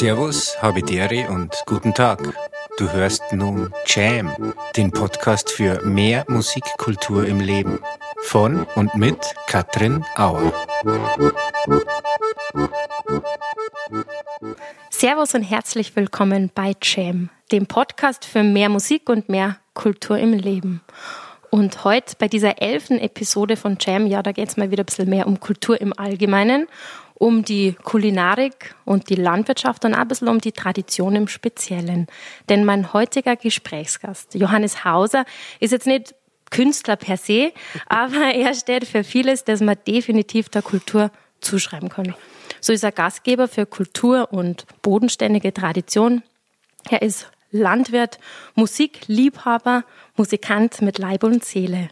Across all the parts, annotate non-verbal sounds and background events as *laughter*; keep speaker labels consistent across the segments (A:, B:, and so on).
A: Servus, Habidere und guten Tag. Du hörst nun Jam, den Podcast für mehr Musikkultur im Leben. Von und mit Katrin Auer.
B: Servus und herzlich willkommen bei Jam, dem Podcast für mehr Musik und mehr Kultur im Leben. Und heute bei dieser elften Episode von Jam, ja, da geht es mal wieder ein bisschen mehr um Kultur im Allgemeinen um die Kulinarik und die Landwirtschaft und auch ein bisschen um die Tradition im Speziellen. Denn mein heutiger Gesprächsgast, Johannes Hauser, ist jetzt nicht Künstler per se, *laughs* aber er steht für vieles, das man definitiv der Kultur zuschreiben kann. So ist er Gastgeber für Kultur und bodenständige Tradition. Er ist Landwirt, Musikliebhaber, Musikant mit Leib und Seele.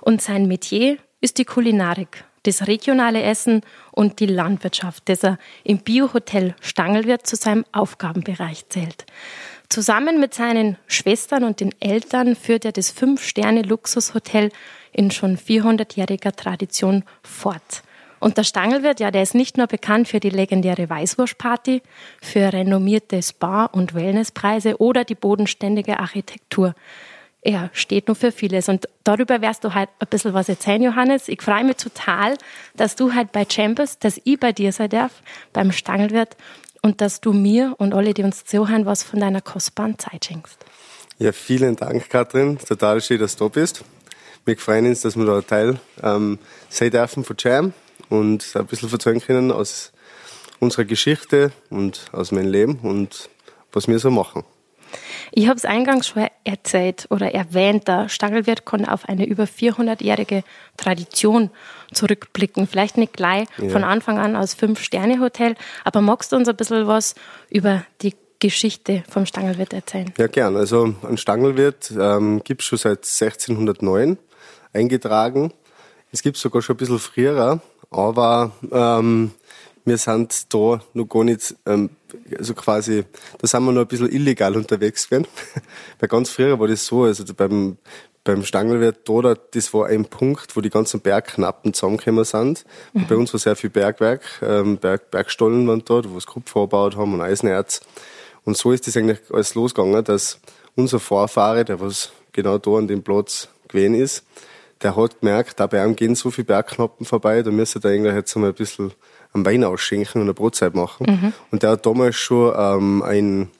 B: Und sein Metier ist die Kulinarik das regionale Essen und die Landwirtschaft, das er im Biohotel Stangelwirt zu seinem Aufgabenbereich zählt. Zusammen mit seinen Schwestern und den Eltern führt er das Fünf-Sterne-Luxushotel in schon 400-jähriger Tradition fort. Und der Stangelwirt, ja, der ist nicht nur bekannt für die legendäre Weißwurstparty, für renommierte Spa- und Wellnesspreise oder die bodenständige Architektur er steht nur für vieles. Und darüber wirst du halt ein bisschen was erzählen, Johannes. Ich freue mich total, dass du halt bei Chambers, dass ich bei dir sein darf, beim Stangelwirt und dass du mir und alle, die uns zuhören, was von deiner kostbaren Zeit schenkst.
C: Ja, vielen Dank, Katrin. Total schön, dass du da bist. Wir freuen uns, dass wir da Teil ähm, sein dürfen von Jam und ein bisschen erzählen können aus unserer Geschichte und aus meinem Leben und was wir so machen.
B: Ich habe es eingangs schon erzählt oder erwähnt, der Stangelwirt konnte auf eine über 400-jährige Tradition zurückblicken. Vielleicht nicht gleich ja. von Anfang an als Fünf-Sterne-Hotel, aber magst du uns ein bisschen was über die Geschichte vom Stangelwirt erzählen?
C: Ja, gern. Also ein Stangelwirt ähm, gibt es schon seit 1609 eingetragen. Es gibt sogar schon ein bisschen früher, aber ähm, wir sind da noch gar nicht, ähm, also quasi, da sind wir noch ein bisschen illegal unterwegs gewesen. *laughs* Weil ganz früher war das so, also beim, beim Stangelwirt da, das war ein Punkt, wo die ganzen Bergknappen zusammengekommen sind. Mhm. Bei uns war sehr viel Bergwerk, ähm, Berg, Bergstollen waren da, wo wir Kupfer verbaut haben und Eisenerz. Und so ist das eigentlich alles losgegangen, dass unser Vorfahre, der was genau da an dem Platz gewesen ist, der hat gemerkt, da bei ihm gehen so viele Bergknappen vorbei, da müsste er eigentlich jetzt mal ein bisschen einen Wein ausschenken und eine Brotzeit machen. Mhm. Und der hat damals schon ähm, ein,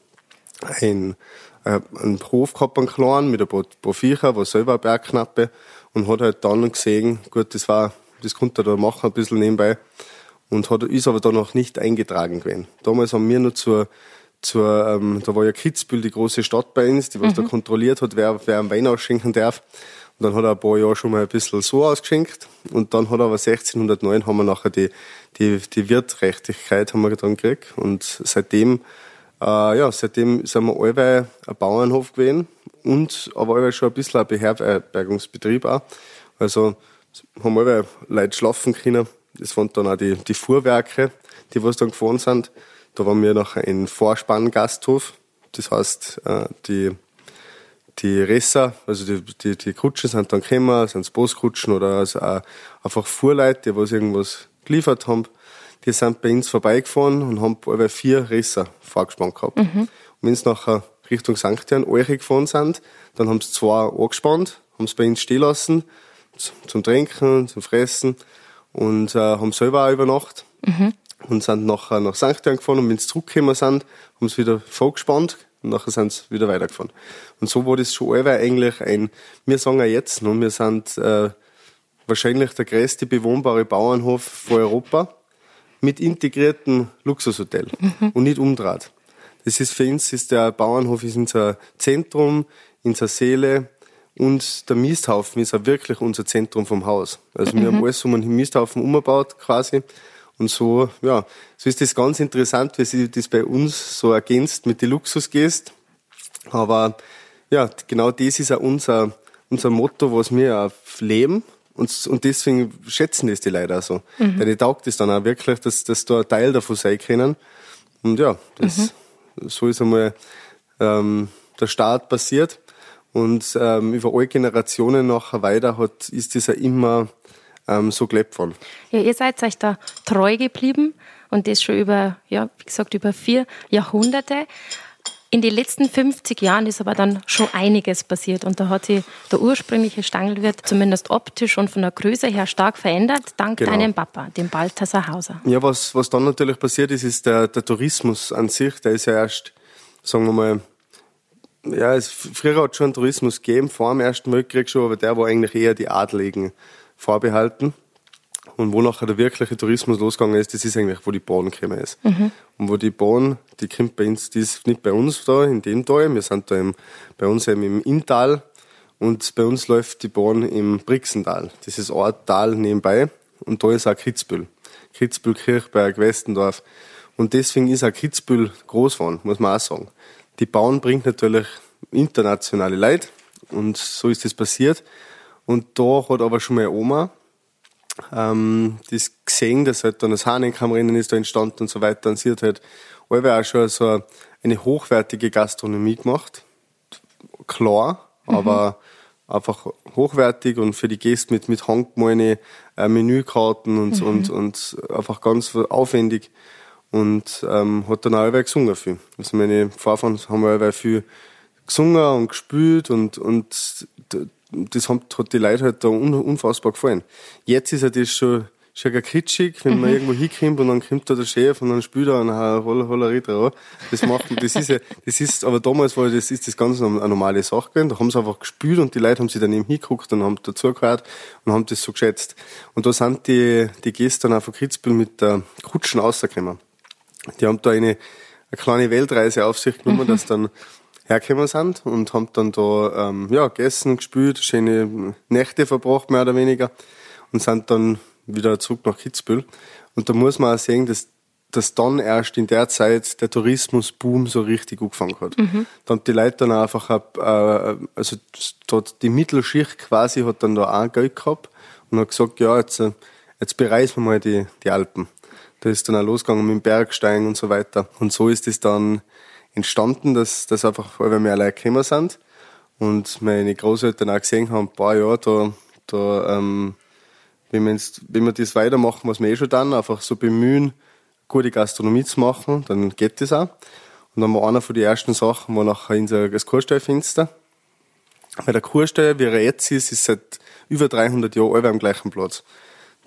C: ein, äh, einen Hof gehabt, einen kleinen, mit ein paar, paar Viecher, war selber eine Bergknappe und hat halt dann gesehen, gut, das war, das konnte er da machen, ein bisschen nebenbei. Und hat, ist aber da noch nicht eingetragen gewesen. Damals haben wir nur zur, zur, ähm, da war ja Kitzbühel die große Stadt bei uns, die was mhm. da kontrolliert hat, wer, wer einen Wein ausschenken darf. Und dann hat er ein paar Jahre schon mal ein bisschen so ausgeschenkt. Und dann hat er aber 1609 haben wir nachher die, die, die Wirtrechtlichkeit haben wir dann gekriegt. Und seitdem, äh, ja, seitdem sind wir allweil ein Bauernhof gewesen und aber allweil schon ein bisschen ein Beherbergungsbetrieb auch. Also haben allweil Leute schlafen können. Das waren dann auch die, die Fuhrwerke, die was dann gefahren sind. Da waren wir nachher in Vorspanngasthof. Das heißt, äh, die die Resser, also die, die, die Kutschen sind dann gekommen, sind es Boskutschen oder also auch einfach Fuhrleute, die was irgendwas geliefert haben, die sind bei uns vorbeigefahren und haben alle vier Resser vorgespannt gehabt. Mhm. Und wenn sie nachher Richtung St. Jan Eure gefahren sind, dann haben sie zwei angespannt, haben sie bei uns stehen lassen, zum Trinken, zum Fressen und äh, haben selber auch übernachtet. Mhm. Und sind nachher nach St. Jan gefahren und wenn sie zurückgekommen sind, haben sie wieder vorgespannt, und nachher sind sie wieder weitergefahren. Und so war das schon allweil eigentlich ein, wir sagen ja jetzt noch, wir sind äh, wahrscheinlich der größte bewohnbare Bauernhof von Europa mit integriertem Luxushotel mhm. und nicht umdraht. Das ist für uns ist der Bauernhof ist unser Zentrum, unsere Seele und der Misthaufen ist auch wirklich unser Zentrum vom Haus. Also wir mhm. haben alles um einen Misthaufen umgebaut quasi und so, ja, so ist das ganz interessant, wie sich das bei uns so ergänzt mit den Luxusgästen. Aber ja, genau das ist auch unser, unser Motto, was wir auch leben. Und, und deswegen schätzen das die Leute auch so. Mhm. Denn ich taugt das dann auch wirklich, dass, dass da ein Teil davon sein können. Und ja, das, mhm. so ist einmal ähm, der Start passiert. Und ähm, über alle Generationen nachher weiter hat, ist das ja immer ähm, so gelebt worden.
B: Ja, ihr seid euch da treu geblieben. und das schon über, ja, wie gesagt, über vier Jahrhunderte. In den letzten 50 Jahren ist aber dann schon einiges passiert und da hat sich der ursprüngliche Stangelwirt zumindest optisch und von der Größe her stark verändert, dank genau. deinem Papa, dem Balthasar Hauser.
C: Ja, was, was dann natürlich passiert ist, ist der, der Tourismus an sich, der ist ja erst, sagen wir mal, ja, es, früher hat es schon Tourismus gegeben, vor dem Ersten Weltkrieg schon, aber der war eigentlich eher die Adligen vorbehalten. Und wo nachher der wirkliche Tourismus losgegangen ist, das ist eigentlich, wo die Bahn gekommen ist. Mhm. Und wo die Bahn, die kommt bei uns, die ist nicht bei uns da, in dem Tal, wir sind da im, bei uns eben im Inntal und bei uns läuft die Bahn im Brixental. Das ist ein Tal nebenbei und da ist auch Kitzbühel. Kitzbühel, Kirchberg, Westendorf. Und deswegen ist auch Kitzbühel groß geworden, muss man auch sagen. Die Bahn bringt natürlich internationale Leute und so ist das passiert. Und da hat aber schon meine Oma ähm, das gesehen, dass halt dann das Hahnenkammrennen ist da entstanden und so weiter. Und sie hat halt auch schon so eine hochwertige Gastronomie gemacht. Klar, mhm. aber einfach hochwertig und für die Gäste mit, mit handgemalte äh, Menükarten und, mhm. und, und einfach ganz aufwendig. Und ähm, hat dann auch gesungen viel. Also meine Vorfahren haben auch viel gesungen und gespielt und, und das hat, die Leute halt da unfassbar gefallen. Jetzt ist ja das schon, schon gar kitschig, wenn man mhm. irgendwo hinkommt und dann kommt da der Chef und dann spielt er einen Holler, Holler drauf. Das macht, das ist ja, das ist, aber damals war das, ist das ganz eine normale Sache gewesen. Da haben sie einfach gespielt und die Leute haben sich dann eben hingeguckt und haben dazugehört und haben das so geschätzt. Und da sind die, die Gäste dann auch von Kitzbühel mit der Kutschen rausgekommen. Die haben da eine, eine kleine Weltreise auf sich genommen, mhm. dass dann hergekommen sind und haben dann da ähm, ja, gegessen, gespielt, schöne Nächte verbracht, mehr oder weniger, und sind dann wieder zurück nach Kitzbühel. Und da muss man auch sehen, dass, dass dann erst in der Zeit der Tourismusboom so richtig angefangen hat. Mhm. Da haben die Leute dann einfach, äh, also dort die Mittelschicht quasi hat dann da auch Geld gehabt und hat gesagt, ja, jetzt, jetzt bereisen wir mal die, die Alpen. Da ist dann auch losgegangen mit dem Bergsteigen und so weiter. Und so ist es dann entstanden, dass, dass einfach allem mehr Leute gekommen sind. Und meine Großeltern auch gesehen haben, boah, ja, da, da, ähm, wenn wir, jetzt, wenn wir das weitermachen, was wir eh schon dann, einfach so bemühen, gute Gastronomie zu machen, dann geht das auch. Und dann war einer von den ersten Sachen, war nachher unser, das Kurstellfenster. Weil der Kurstall, wie er jetzt ist, ist seit über 300 Jahren alle am gleichen Platz.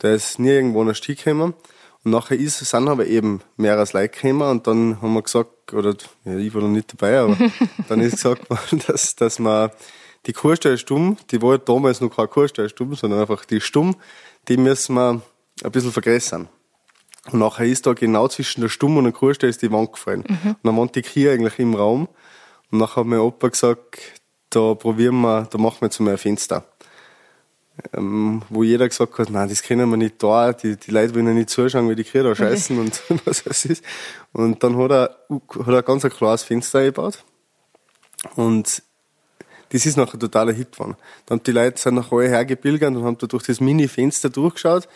C: Der ist nie irgendwo der Stieg gekommen. Und nachher ist, sind aber eben mehrere Leute gekommen und dann haben wir gesagt, oder ja, ich war noch nicht dabei, aber *laughs* dann ist gesagt worden, dass, dass man die Kurstelle stumm, die war damals noch keine Kurstelle stumm, sondern einfach die stumm, die müssen wir ein bisschen vergrößern. Und nachher ist da genau zwischen der Stumm und der Kurstelle ist die Wand gefallen. Mhm. Und dann waren die Kühe eigentlich im Raum. Und nachher hat mein Opa gesagt, da probieren wir, da machen wir jetzt mal ein Fenster ähm, wo jeder gesagt hat, nein, das können wir nicht da, die, die Leute wollen ja nicht zuschauen, wie die Kühe da scheißen okay. und *laughs* was es ist. Und dann hat er, hat er ganz ein klares Fenster gebaut. Und das ist nachher ein totaler Hit geworden. Dann haben die Leute sind nachher alle hergebilgert und haben da durch das Mini-Fenster durchgeschaut.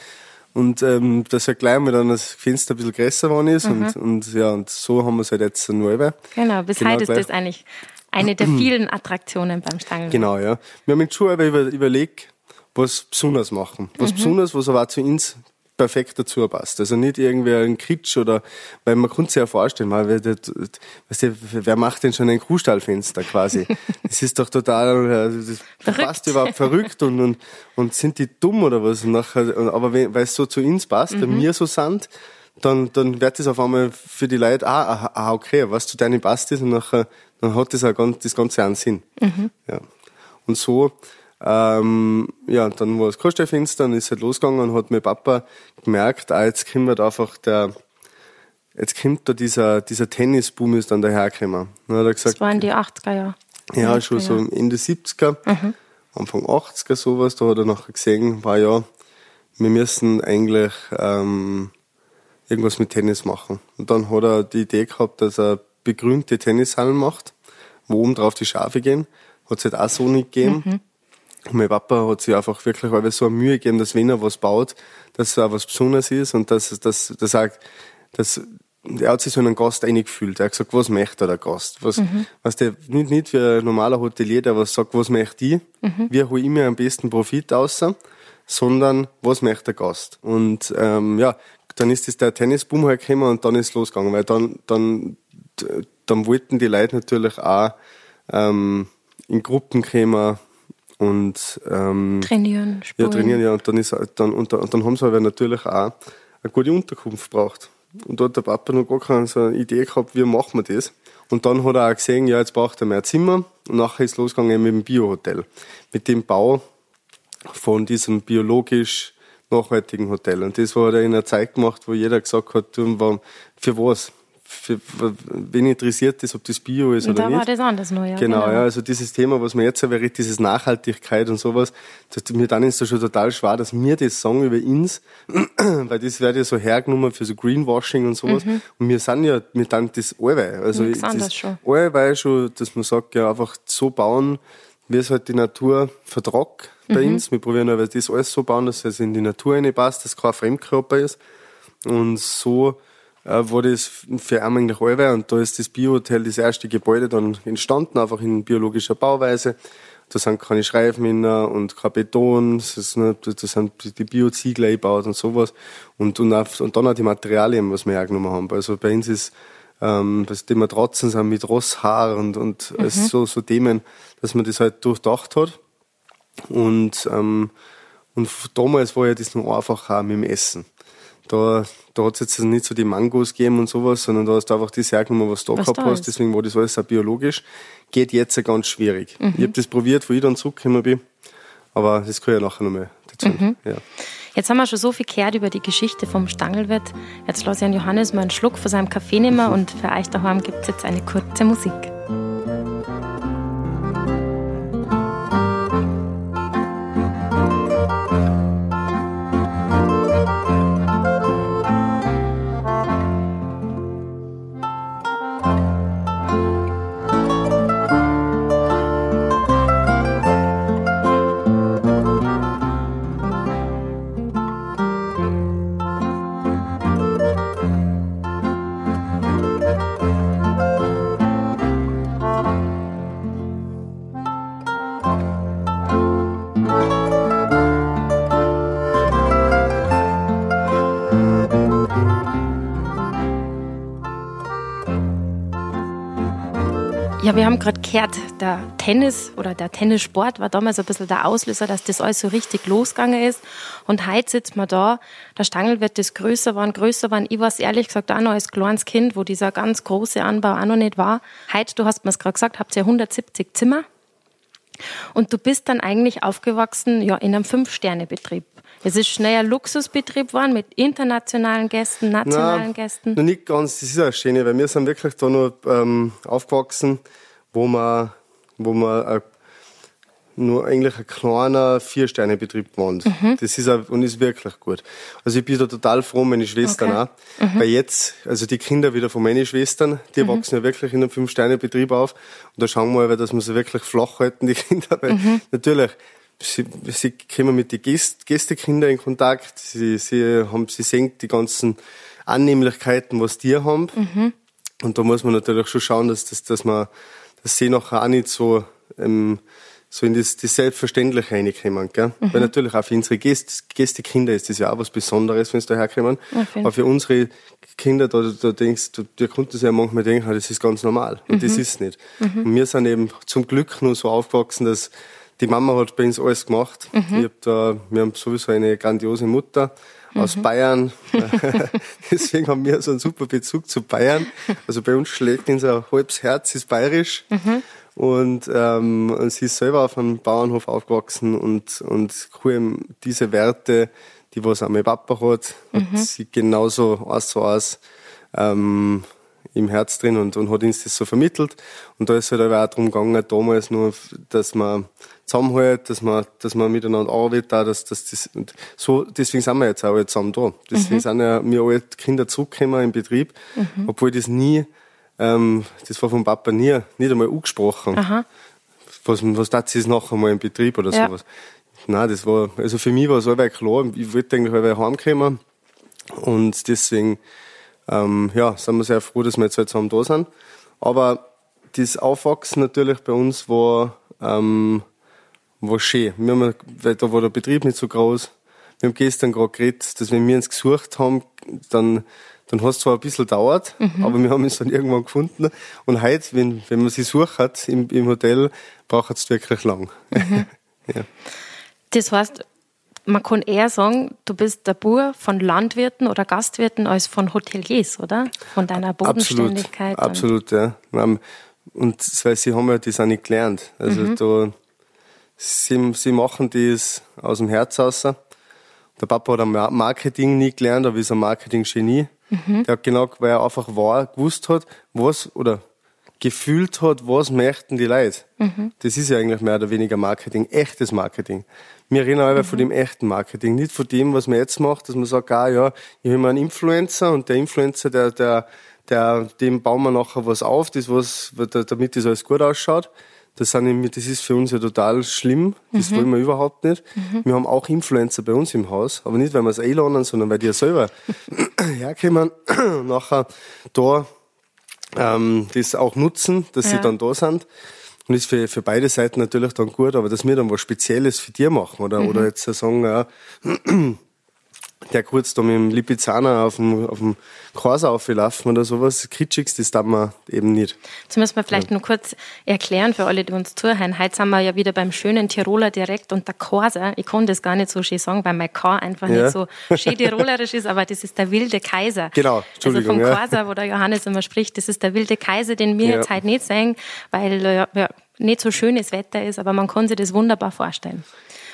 C: Und ähm, dass ja gleich mal dann das Fenster ein bisschen größer geworden ist. Mhm. Und, und ja, und so haben wir es halt jetzt neu.
B: Genau, bis genau heute ist das eigentlich eine der *clears throat* vielen Attraktionen beim Stangen.
C: Genau, ja. Wir haben uns schon über, überlegt, was besonders machen. Was mhm. besonders, was aber auch zu uns perfekt dazu passt. Also nicht irgendwie ein Kitsch oder, weil man kann sich ja vorstellen, weil, wer, wer macht denn schon ein Kuhstallfenster quasi? *laughs* Das ist doch total, das verrückt. passt überhaupt verrückt und, und, und sind die dumm oder was? Und nachher, aber weil es so zu uns passt, mhm. bei mir so sind, dann, dann wird das auf einmal für die Leute, ah, ah, ah okay, was zu deinem passt ist und nachher, dann hat das auch ganz, das Ganze einen Sinn. Mhm. Ja. Und so, ähm, ja, dann war das Kursstellfenster, dann ist halt losgegangen und hat mein Papa gemerkt, ah, jetzt kommt einfach der, jetzt kommt da dieser, dieser Tennisboom ist dann dahergekommen. Dann hat er gesagt,
B: das waren die 80er Jahre.
C: Ja, schon so Ende 70er, mhm. Anfang 80er sowas, da hat er nachher gesehen, war ja, wir müssen eigentlich ähm, irgendwas mit Tennis machen. Und dann hat er die Idee gehabt, dass er begrünte Tennishallen macht, wo oben drauf die Schafe gehen. Hat es halt auch so nicht gegeben. Mhm. Mein Papa hat sich einfach wirklich so eine Mühe gegeben, dass wenn er was baut, dass es auch was Besonderes ist und dass, dass, dass, dass, dass er hat sich so einen Gast eingefühlt. Er hat gesagt, was möchte der Gast? Was, mhm. was der, nicht, nicht wie ein normaler Hotelier, der was sagt, was möchte ich? Mhm. Wie hole ich mir am besten Profit aus? Sondern, was möchte der Gast? Und, ähm, ja, dann ist das der Tennisboom halt gekommen und dann ist es losgegangen, weil dann, dann, dann wollten die Leute natürlich auch ähm, in Gruppen kommen und ähm,
B: trainieren,
C: spielen. Ja, trainieren, ja. Und dann, ist, dann, und, und dann haben sie aber natürlich auch eine gute Unterkunft braucht. Und da hat der Papa noch gar keine so eine Idee gehabt, wie machen wir das. Und dann hat er auch gesehen, ja, jetzt braucht er mehr Zimmer. Und nachher ist losgegangen mit dem Biohotel. Mit dem Bau von diesem biologisch nachhaltigen Hotel. Und das war er in einer Zeit gemacht, wo jeder gesagt hat, für was? Für, wen interessiert das, ob das Bio ist oder
B: da
C: nicht.
B: Da war das anders neu,
C: ja. Genau,
B: genau,
C: ja, also dieses Thema, was man jetzt erwähnt, dieses Nachhaltigkeit und sowas, das, mir dann ist das schon total schwer, dass wir das sagen über uns, *clears throat* weil das wird ja so hergenommen für so Greenwashing und sowas. Mhm. Und wir sind ja, wir dann das allweil. Also
B: Nichts
C: das
B: schon.
C: allweil schon, dass man sagt, ja, einfach so bauen, wie es halt die Natur vertragt bei mhm. uns. Wir probieren aber das alles so bauen, dass es in die Natur reinpasst, dass kein Fremdkörper ist. Und so war das für eigentlich alle. Und da ist das Biohotel, das erste Gebäude dann entstanden, einfach in biologischer Bauweise. Da sind keine Schreifen und kein Beton, das ist nicht, da sind die Bioziegel eingebaut und sowas. Und, und, auch, und dann auch die Materialien, was wir hergenommen haben. Also bei uns ist, ähm, die Matratzen sind mit Rosshaar und, und mhm. so, so Themen, dass man das halt durchdacht hat. Und, ähm, und damals war ja das noch einfacher mit dem Essen. Da, da hat es jetzt nicht so die Mangos gegeben und sowas, sondern da hast du einfach das hergenommen, was du da was gehabt da hast. Deswegen war das alles auch biologisch. Geht jetzt ganz schwierig. Mhm. Ich habe das probiert, wo ich dann zurückgekommen bin. Aber das kann ich ja nachher nochmal dazu. Mhm. Ja.
B: Jetzt haben wir schon so viel gehört über die Geschichte vom Stangelwirt. Jetzt lasse ich an Johannes mal einen Schluck von seinem Kaffee nehmen mhm. und für euch daheim gibt es jetzt eine kurze Musik. Der Tennis oder der Tennissport war damals ein bisschen der Auslöser, dass das alles so richtig losgegangen ist. Und heute sitzt man da, der Stangel wird das größer waren, größer waren. Ich weiß ehrlich gesagt auch noch als kleines Kind, wo dieser ganz große Anbau auch noch nicht war. Heute, du hast mir es gerade gesagt, habt ihr 170 Zimmer. Und du bist dann eigentlich aufgewachsen ja, in einem Fünf-Sterne-Betrieb. Es ist schnell ein Luxusbetrieb geworden mit internationalen Gästen, nationalen Nein, Gästen.
C: Noch nicht ganz, das ist auch schön, weil wir sind wirklich da noch ähm, aufgewachsen, wo wir, wo wir äh, nur eigentlich ein kleiner Vier-Sterne-Betrieb gewohnt. Mhm. Das ist auch, und ist wirklich gut. Also ich bin da total froh, meine Schwestern okay. auch. Mhm. Weil jetzt, also die Kinder wieder von meinen Schwestern, die mhm. wachsen ja wirklich in einem Fünf-Sterne-Betrieb auf. Und da schauen wir aber, dass wir sie wirklich flach halten, die Kinder. Weil mhm. natürlich, sie, sie kommen mit den Gäst, Gästekindern in Kontakt, sie, sie, haben, sie sehen die ganzen Annehmlichkeiten, was die haben. Mhm. Und da muss man natürlich schon schauen, dass, dass, dass man, dass sie nachher auch nicht so, ähm, so in das, das Selbstverständliche reinkommen. Gell? Mhm. Weil natürlich auch für unsere Gäste, Gästekinder ist das ja auch was Besonderes, wenn sie da herkommen. Okay. Aber für unsere Kinder, da, da denkst du, der konnte sich ja manchmal denken, das ist ganz normal. Und mhm. das ist nicht. Mhm. Und wir sind eben zum Glück nur so aufgewachsen, dass die Mama hat bei uns alles gemacht. Mhm. Ich hab da, wir haben sowieso eine grandiose Mutter aus mhm. Bayern. *laughs* Deswegen haben wir so einen super Bezug zu Bayern. Also bei uns schlägt unser halbes Herz, ist bayerisch. Mhm. Und, ähm, sie ist selber auf einem Bauernhof aufgewachsen und, und cool, diese Werte, die was auch mein Papa hat, hat mhm. sie genauso eins zu eins ähm, im Herz drin und, und hat uns das so vermittelt. Und da ist halt auch darum gegangen, damals nur, dass man zusammenhält, dass man, dass man miteinander arbeitet, auch, dass, dass das, und so, deswegen sind wir jetzt auch alle zusammen da. Deswegen mhm. sind ja wir alle Kinder zurückgekommen im Betrieb, mhm. obwohl das nie, ähm, das war vom Papa nie, nicht einmal angesprochen. Aha. Was, was das ist nachher mal im Betrieb oder ja. sowas. Nein, das war, also für mich war es allweil klar, ich wollte eigentlich allweil heimkommen und deswegen, ähm, ja, sind wir sehr froh, dass wir jetzt halt zusammen da sind. Aber das Aufwachsen natürlich bei uns war, ähm, war schön. Wir haben, weil da war der Betrieb nicht so groß. Wir haben gestern gerade geredet, dass wenn wir uns gesucht haben, dann, dann hast zwar ein bisschen dauert, mhm. aber wir haben es dann irgendwann gefunden. Und heute, wenn, wenn man sie sucht im, im Hotel, braucht es wirklich lang. Mhm. *laughs*
B: ja. Das heißt, man kann eher sagen, du bist der Bur von Landwirten oder Gastwirten als von Hoteliers, oder? Von deiner Bodenständigkeit.
C: Absolut, absolut ja. Und weil sie haben ja das auch nicht gelernt. Also mhm. da, sie, sie machen das aus dem Herz raus. Der Papa hat Marketing nie gelernt, aber ist ein Marketing-Genie. Mhm. Der hat genau, weil er einfach war, gewusst hat, was, oder gefühlt hat, was möchten die Leute. Mhm. Das ist ja eigentlich mehr oder weniger Marketing, echtes Marketing. Wir reden aber mhm. von dem echten Marketing, nicht von dem, was man jetzt macht, dass man sagt, ah ja, ich habe einen Influencer und der Influencer, der, der, der, dem bauen wir nachher was auf, das was, damit das alles gut ausschaut. Das, sind, das ist für uns ja total schlimm. Das mhm. wollen wir überhaupt nicht. Mhm. Wir haben auch Influencer bei uns im Haus, aber nicht, weil wir es einladen, sondern weil die ja selber *laughs* herkommen, nachher da ähm, das auch nutzen, dass ja. sie dann da sind. Und ist für, für beide Seiten natürlich dann gut, aber dass wir dann was Spezielles für dir machen oder, mhm. oder jetzt sagen, ja, *clears throat* der kurz da mit dem Lipizzaner auf dem, auf dem Kurs aufgelaufen oder sowas, Kitschigs, das darf man eben nicht.
B: Das müssen wir vielleicht ja. nur kurz erklären für alle, die uns zuhören. Heute sind wir ja wieder beim schönen Tiroler direkt und der Korser, ich kann das gar nicht so schön sagen, weil mein K einfach ja. nicht so schön tirolerisch ist, aber das ist der wilde Kaiser.
C: Genau, Entschuldigung.
B: Also vom Korser, wo der Johannes immer spricht, das ist der wilde Kaiser, den wir jetzt heute nicht sehen, weil ja, nicht so schönes Wetter ist, aber man kann sich das wunderbar vorstellen.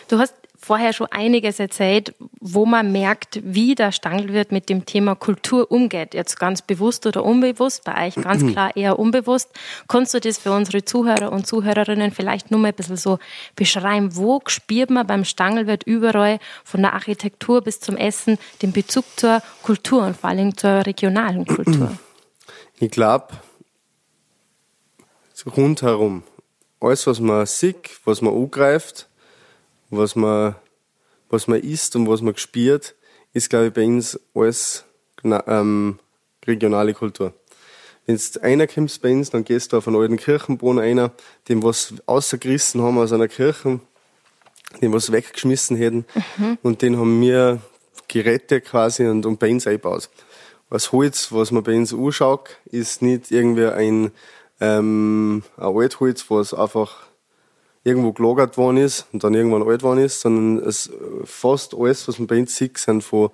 B: Du hast vorher schon einiges erzählt, wo man merkt, wie der Stangelwirt mit dem Thema Kultur umgeht. Jetzt ganz bewusst oder unbewusst, bei euch ganz *clears throat* klar eher unbewusst. Kannst du das für unsere Zuhörer und Zuhörerinnen vielleicht nur mal ein bisschen so beschreiben? Wo spürt man beim Stangelwirt überall von der Architektur bis zum Essen den Bezug zur Kultur und vor allem zur regionalen Kultur? *clears throat*
C: Ich glaube, rundherum. Alles, was man sieht, was man angreift, was man, was man isst und was man spürt, ist, glaube ich, bei uns alles ähm, regionale Kultur. Wenn du einer kommst bei uns, dann gehst du auf einen alten Kirchenboden einer, dem was außergerissen haben aus einer Kirche, den was weggeschmissen hätten, mhm. und den haben wir gerettet quasi und, und bei uns eingebaut. Das Holz, was man bei uns anschaut, ist nicht irgendwie ein, ähm, ein Altholz, was einfach irgendwo gelagert worden ist und dann irgendwann alt worden ist, sondern es fast alles, was man bei uns sieht, sind von,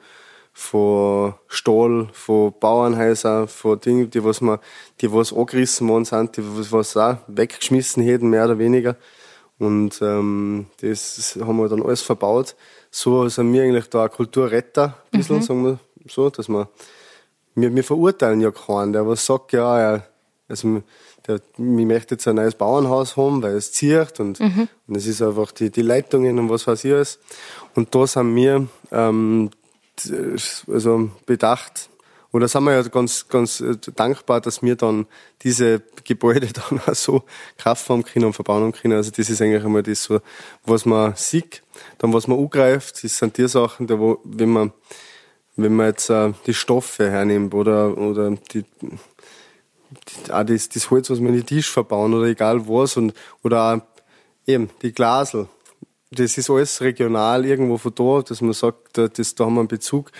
C: von Stahl, von Bauernhäusern, von Dingen, die was man, die was angerissen worden sind, die was, was auch weggeschmissen hätten, mehr oder weniger. Und ähm, das haben wir dann alles verbaut. So sind wir eigentlich da Kulturretter, ein bisschen, mhm. sagen wir so, dass wir, wir, wir verurteilen ja keinen, der was sagt, ja, ja also der, ich möchte jetzt ein neues Bauernhaus haben, weil es zieht und, mhm. und es ist einfach die, die Leitungen und was weiß ich alles. Und da sind wir ähm, also bedacht, oder sind wir ja ganz, ganz äh, dankbar, dass wir dann diese Gebäude *laughs* dann auch so Kraft haben können und verbauen können. Also das ist eigentlich einmal das, so, was man sieht. Dann was man angreift, das sind die Sachen, da wo, wenn man, wenn man jetzt äh, die Stoffe hernimmt oder, oder die, auch das, das Holz, was wir in den Tisch verbauen oder egal was und, oder eben die Glasel. Das ist alles regional irgendwo von da, dass man sagt, das, da haben wir einen Bezug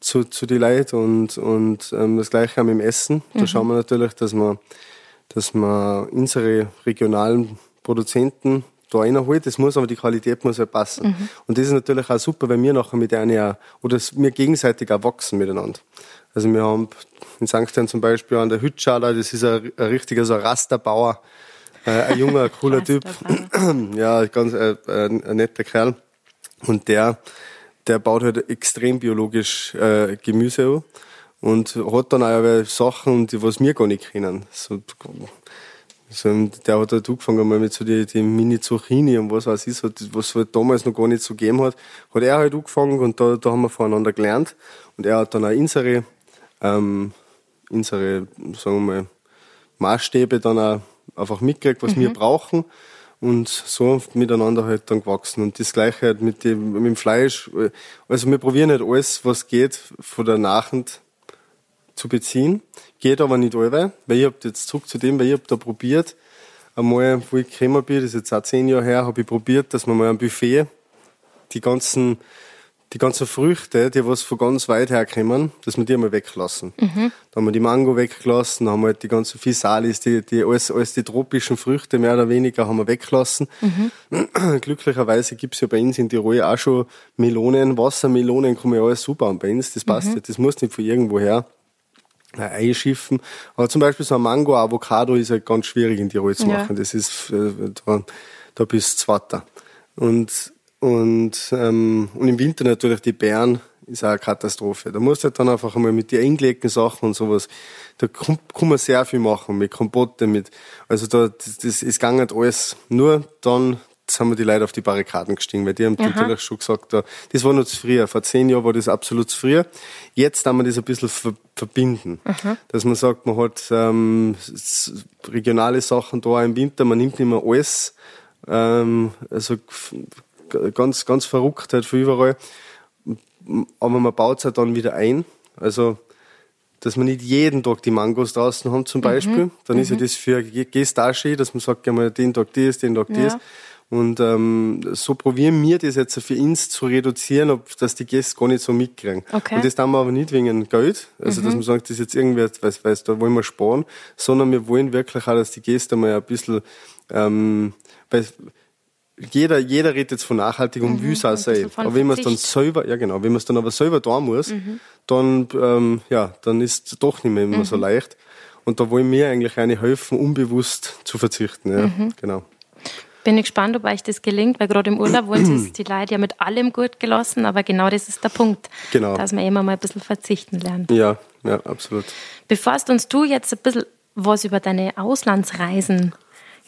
C: zu, zu den Leuten und, und ähm, das Gleiche auch mit dem Essen. Da mhm. schauen wir natürlich, dass wir, dass wir unsere regionalen Produzenten da reinholt. Das muss aber die Qualität muss halt passen. Mhm. Und das ist natürlich auch super, weil wir nachher mit einer oder wir gegenseitig auch wachsen miteinander. Also wir haben in St. zum Beispiel an der Hütschala, das ist ein, ein richtiger so Rasterbauer, äh, ein junger, *laughs* cooler Typ. *clears throat* ja, ganz äh, ein, ein netter Kerl. Und der, der baut halt extrem biologisch äh, Gemüse an und hat dann auch Sachen, die was wir gar nicht kennen. So, so, der hat halt angefangen mal mit so die, die Mini-Zucchini und was weiß ich, so, was halt damals noch gar nicht so gegeben hat, hat er halt angefangen und da, da haben wir voneinander gelernt. Und er hat dann auch unsere ähm, unsere, sagen wir mal, Maßstäbe dann auch einfach mitgekriegt, was mhm. wir brauchen und so miteinander halt dann gewachsen. Und das Gleiche halt mit dem, mit dem Fleisch. Also wir probieren halt alles, was geht, von der Nachend zu beziehen. Geht aber nicht alle, weil ich hab jetzt zurück zu dem, weil ich hab da probiert, einmal, wo ich gekommen bin, das ist jetzt auch zehn Jahre her, habe ich probiert, dass man mal am Buffet die ganzen die ganzen Früchte, die was von ganz weit her kommen, dass wir die einmal weglassen. Mhm. Da haben wir die Mango weggelassen, haben wir halt die ganzen Physalis, die, die, alles, alles die tropischen Früchte mehr oder weniger haben wir weggelassen. Mhm. *clears throat* Glücklicherweise gibt's ja bei uns in Tirol auch schon Melonen, Wassermelonen, kann man ja alles super an bei uns, das passt mhm. nicht, das muss nicht von irgendwo her äh, einschiffen. Aber zum Beispiel so ein Mango, Avocado ist halt ganz schwierig in Tirol zu machen. Ja. Das ist, äh, da, da bist du Vater. Und und, ähm, und im Winter natürlich die Bären ist auch eine Katastrophe. Da musst du halt dann einfach einmal mit den eingelegten Sachen und sowas, da kann, kann man sehr viel machen, mit Kompotte, mit, also da, das, das ist gar nicht alles. Nur dann haben wir die Leute auf die Barrikaden gestiegen, weil die haben Aha. natürlich schon gesagt, das war noch zu früh. Vor zehn Jahren war das absolut zu früh. Jetzt haben wir das ein bisschen verbinden. Aha. Dass man sagt, man hat ähm, regionale Sachen da im Winter, man nimmt nicht mehr alles. Ähm, also ganz, ganz verrückt halt für überall. Aber man baut es halt dann wieder ein. Also, dass man nicht jeden Tag die Mangos draußen haben zum Beispiel. Mhm. Dann mhm. ist ja mhm. das für schön, dass man sagt, ja mal den Tag das, den Tag ja. das. Und ähm, so probieren wir das jetzt für uns zu reduzieren, ob dass die Gäste gar nicht so mitkriegen. Okay. Und das tun wir aber nicht wegen Geld, also mhm. dass man sagt, das ist jetzt irgendwie, weiß, weiß, da wollen wir sparen, sondern wir wollen wirklich auch, dass die Gäste mal ein bisschen, ähm, weil jeder, jeder redet jetzt von nachhaltig und mhm, will es auch sein. Aber wenn man es dann selber, ja genau, wenn man es dann aber selber tun muss, mhm. dann, ähm, ja, dann ist es doch nicht mehr immer mhm. so leicht. Und da wollen wir eigentlich eine helfen, unbewusst zu verzichten. Ja, mhm. genau.
B: Bin ich gespannt, ob euch das gelingt, weil gerade im Urlaub wollen sie *clears throat* die Leute ja mit allem gut gelassen, aber genau das ist der Punkt, genau. dass man immer mal ein bisschen verzichten lernt.
C: Ja, ja, absolut.
B: Bevor uns du jetzt ein bisschen was über deine Auslandsreisen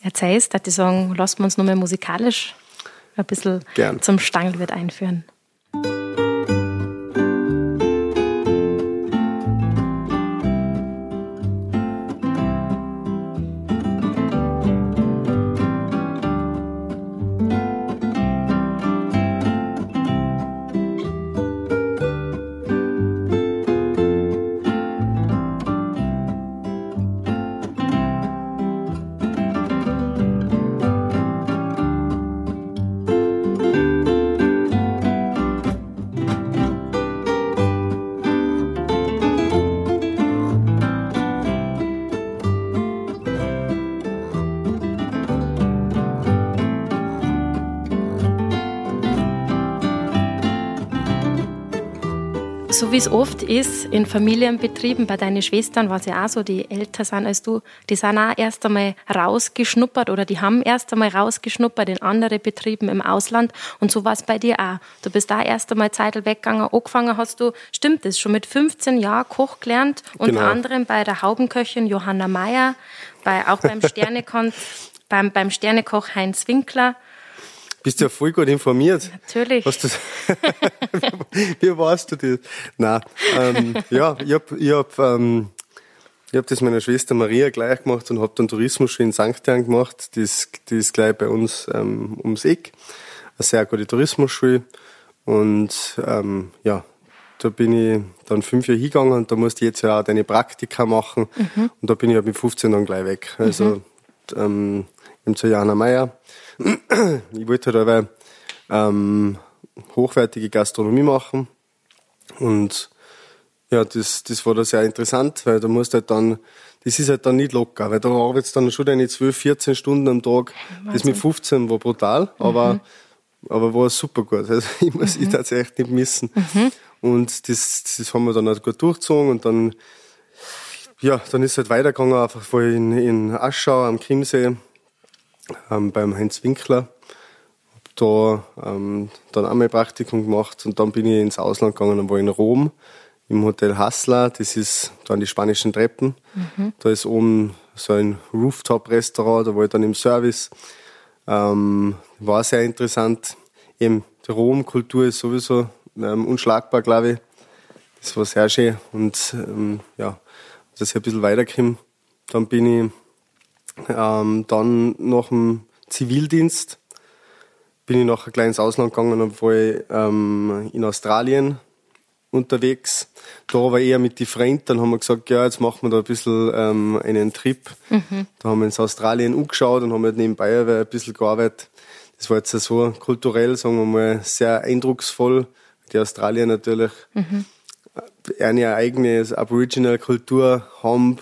B: erzählst, dass ich sagen, lassen wir uns nochmal musikalisch ein bisschen Gern. zum Stangelwirt einführen. So wie es oft ist in Familienbetrieben, bei deinen Schwestern war es ja auch so, die älter sind als du, die sind auch erst einmal rausgeschnuppert oder die haben erst einmal rausgeschnuppert in andere Betrieben im Ausland und so war es bei dir auch. Du bist da erst einmal Zeit weggegangen, angefangen hast du, stimmt das, schon mit 15 Jahren Koch gelernt, unter genau. anderem bei der Haubenköchin Johanna Meyer, bei, auch beim Sternekoch, beim, beim Sternekoch Heinz Winkler
C: bist du ja voll gut informiert.
B: Natürlich.
C: Hast *laughs* wie warst du das? Nein, ähm, ja, ich hab, ich hab, ähm, ich hab das meiner Schwester Maria gleich gemacht und hab dann Tourismus in St. Jan gemacht. Die ist, die ist gleich bei uns ähm, ums Eck. Eine sehr gute Tourismusschule. Und ähm, ja, da bin ich dann fünf Jahre hingegangen und da musste ich jetzt ja auch deine Praktika machen. Mhm. Und da bin ich ja mit 15 dann gleich weg. Also mhm. ähm, eben zu Jana Meyer ich wollte halt aber ähm, hochwertige Gastronomie machen und ja, das, das war da sehr interessant, weil da musst halt dann, das ist halt dann nicht locker, weil da arbeitest dann schon deine 12, 14 Stunden am Tag. Wahnsinn. Das mit 15 war brutal, aber, mhm. aber war super gut. Also *laughs* ich muss mhm. ich tatsächlich nicht missen. Mhm. Und das, das haben wir dann halt gut durchgezogen und dann, ja, dann ist es halt weitergegangen, einfach in, in Aschau am Chiemsee ähm, beim Heinz Winkler. Hab da ähm, dann einmal Praktikum gemacht und dann bin ich ins Ausland gegangen und war in Rom im Hotel Hassler. Das ist da an die spanischen Treppen. Mhm. Da ist oben so ein Rooftop-Restaurant, da war ich dann im Service. Ähm, war sehr interessant. Eben, die Rom-Kultur ist sowieso ähm, unschlagbar, glaube ich. Das war sehr schön und ähm, ja, das ist ein bisschen weitergekommen. Dann bin ich ähm, dann nach dem Zivildienst bin ich nach ein kleines Ausland gegangen und war ich, ähm, in Australien unterwegs. Da war eher mit die Freunden. Dann haben wir gesagt, ja, jetzt machen wir da ein bisschen ähm, einen Trip. Mhm. Da haben wir uns Australien angeschaut und haben halt nebenbei ein bisschen gearbeitet. Das war jetzt so kulturell, sagen wir mal, sehr eindrucksvoll. die Australier natürlich mhm. eine eigene Aboriginal-Kultur haben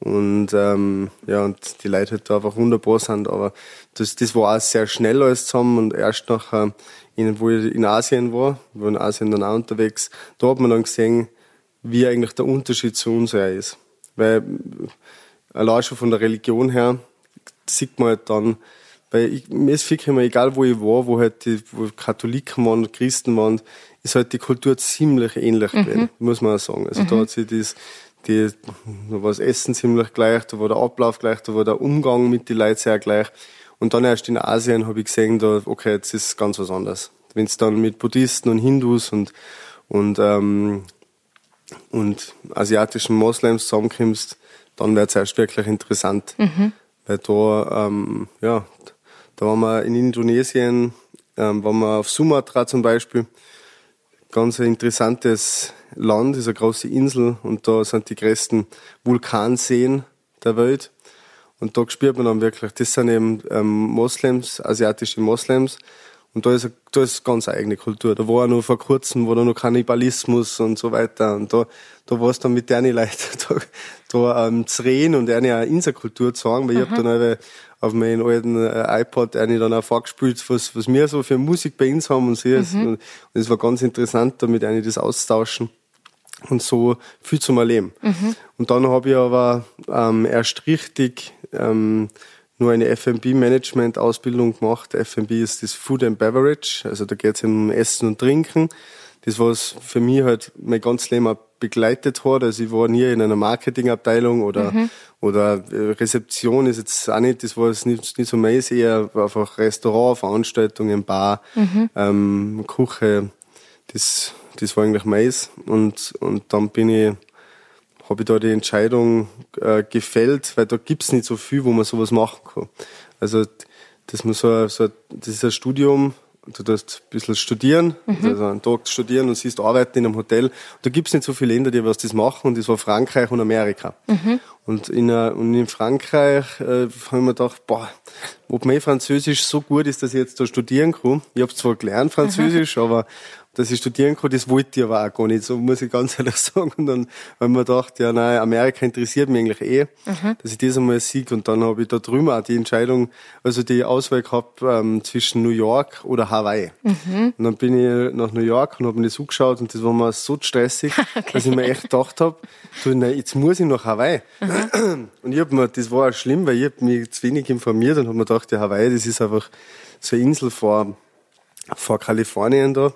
C: und ähm, ja, und die Leute halt da einfach wunderbar sind. Aber das, das war auch sehr schnell alles zusammen und erst nachher, äh, wo ich in Asien war, wo in Asien dann auch unterwegs, da hat man dann gesehen, wie eigentlich der Unterschied zu uns her ist. Weil allein schon von der Religion her sieht man halt dann, weil ich, mir ist wirklich immer egal, wo ich war, wo halt die wo Katholiken waren, Christen waren, ist halt die Kultur ziemlich ähnlich mhm. gewesen, muss man auch sagen. Also mhm. da hat sich das, die, da war das Essen ziemlich gleich, da war der Ablauf gleich, da war der Umgang mit den Leuten sehr gleich. Und dann erst in Asien habe ich gesehen, da, okay, jetzt ist ganz was anderes. Wenn es dann mit Buddhisten und Hindus und, und, ähm, und asiatischen Moslems zusammenkommst, dann wird es erst wirklich interessant. Mhm. Weil da, ähm, ja, da waren wir in Indonesien, ähm, waren wir auf Sumatra zum Beispiel. Ganz interessantes Land, ist eine große Insel und da sind die größten Vulkanseen der Welt. Und da spürt man dann wirklich, das sind eben ähm, Moslems, asiatische Moslems. Und da ist, da ist ganz eigene Kultur. Da war noch vor kurzem, war da noch Kannibalismus und so weiter. Und da, da war es dann mit deren Leuten *laughs* da, da ähm, zu reden und eine Inselkultur zu sagen, weil ich hab dann auf meinen alten äh, iPod eine dann auch vorgespielt, was, was wir so für Musik bei uns haben und so. Mhm. Und es war ganz interessant, da mit einer das austauschen und so viel zum Erleben. Mhm. Und dann habe ich aber ähm, erst richtig ähm, nur eine F&B-Management-Ausbildung gemacht. F&B ist das Food and Beverage, also da geht es um Essen und Trinken. Das, was für mich halt mein ganzes Leben auch begleitet hat. Also ich war nie in einer Marketingabteilung oder, mhm. oder äh, Rezeption ist jetzt auch nicht, das war jetzt nicht, nicht so meins, eher einfach Restaurant, Veranstaltungen, Bar, mhm. ähm, Küche, das, das war eigentlich meins. Und, und dann bin ich, habe ich da die Entscheidung äh, gefällt, weil da gibt's nicht so viel, wo man sowas machen kann. Also das, muss so, so, das ist ein Studium, du darfst ein bisschen studieren, mhm. also einen Tag studieren und siehst arbeiten in einem Hotel. Da gibt's nicht so viele Länder, die was das machen und das war Frankreich und Amerika. Mhm. Und, in, und in Frankreich äh, habe ich mir gedacht, boah, ob mein Französisch so gut ist, dass ich jetzt da studieren kann. Ich habe zwar gelernt Französisch, mhm. aber dass ich studieren kann, das wollte ich aber auch gar nicht, so muss ich ganz *laughs* ehrlich sagen. Und dann ich mir gedacht, ja nein, Amerika interessiert mich eigentlich eh, mhm. dass ich das einmal sieg. Und dann habe ich da drüben auch die Entscheidung, also die Auswahl gehabt ähm, zwischen New York oder Hawaii. Mhm. Und dann bin ich nach New York und habe mir das angeschaut und das war mir so stressig, *laughs* okay. dass ich mir echt gedacht habe, nein, jetzt muss ich nach Hawaii. Mhm. Und ich habe mir, das war auch schlimm, weil ich habe mich zu wenig informiert und habe mir gedacht, ja Hawaii, das ist einfach so eine Insel vor, vor Kalifornien da.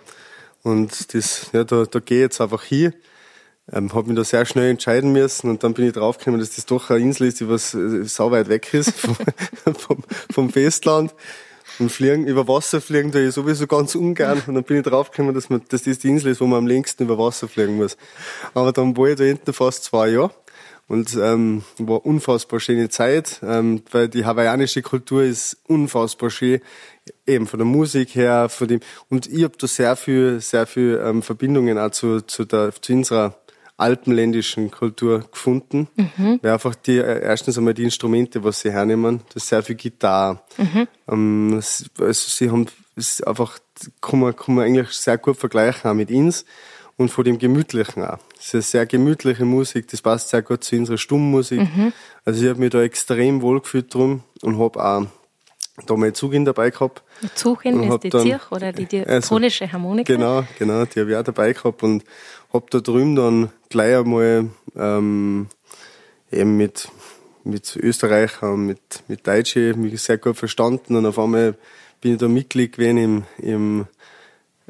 C: Und das, ja, da, da gehe ich jetzt einfach hin. Ähm, habe mich da sehr schnell entscheiden müssen und dann bin ich draufgekommen, dass das doch eine Insel ist, die was äh, sau weit weg ist *laughs* vom, vom, vom Festland. Und fliegen, über Wasser fliegen da ich sowieso ganz ungern. Und dann bin ich draufgekommen, dass, man, dass das die Insel ist, wo man am längsten über Wasser fliegen muss. Aber dann war ich da hinten fast zwei Jahre. Und ähm, war unfassbar schöne Zeit, ähm, weil die hawaiianische Kultur ist unfassbar schön eben von der Musik her, von dem und ich habe da sehr viel, sehr viel ähm, Verbindungen auch zu, zu, der, zu unserer alpenländischen Kultur gefunden. Mhm. Weil einfach die, äh, erstens einmal die Instrumente, was sie hernehmen, das ist sehr viel Gitarre. Mhm. Ähm, also sie haben, ist einfach, kann man, kann man eigentlich sehr gut vergleichen auch mit uns und von dem Gemütlichen auch. Es ist eine sehr gemütliche Musik, das passt sehr gut zu unserer Stummmusik. Mhm. Also ich habe mich da extrem wohl gefühlt drum und habe auch da mal Zugin dabei gehabt.
B: Zugin ist die dann, Zirch oder die diatonische *laughs* also, Harmonika?
C: Genau, genau, die habe ich auch dabei gehabt und habe da drüben dann gleich einmal ähm, eben mit, mit Österreichern, mit, mit Deutschen mich sehr gut verstanden und auf einmal bin ich da Mitglied gewesen im, im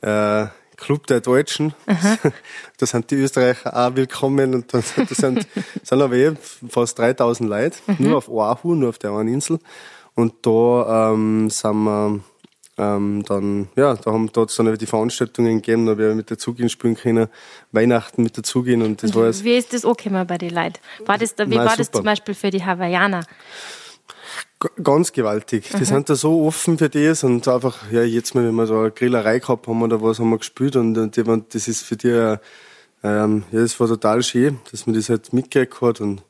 C: äh, Club der Deutschen. Aha. *laughs* Da sind die Österreicher auch willkommen und da, sind, *laughs* sind aber eh fast 3000 Leute, mhm. nur auf Oahu, nur auf der einen Insel. Und da ähm, sind wir ähm, dann, ja, da haben dort dann die Veranstaltungen gegeben, da habe ich mit der Zugin spielen können, Weihnachten mit der Zugin und das war
B: Wie ist das angekommen bei den Leuten? War das, wie Nein, war super. das zum Beispiel für die Hawaiianer?
C: Ganz gewaltig. Die mhm. sind da so offen für das und einfach, ja, jetzt mal, wenn wir so eine Grillerei gehabt haben oder was haben wir gespielt und, und die, das ist für die, ähm, ja, das war total schön, dass man das halt mitgekriegt hat und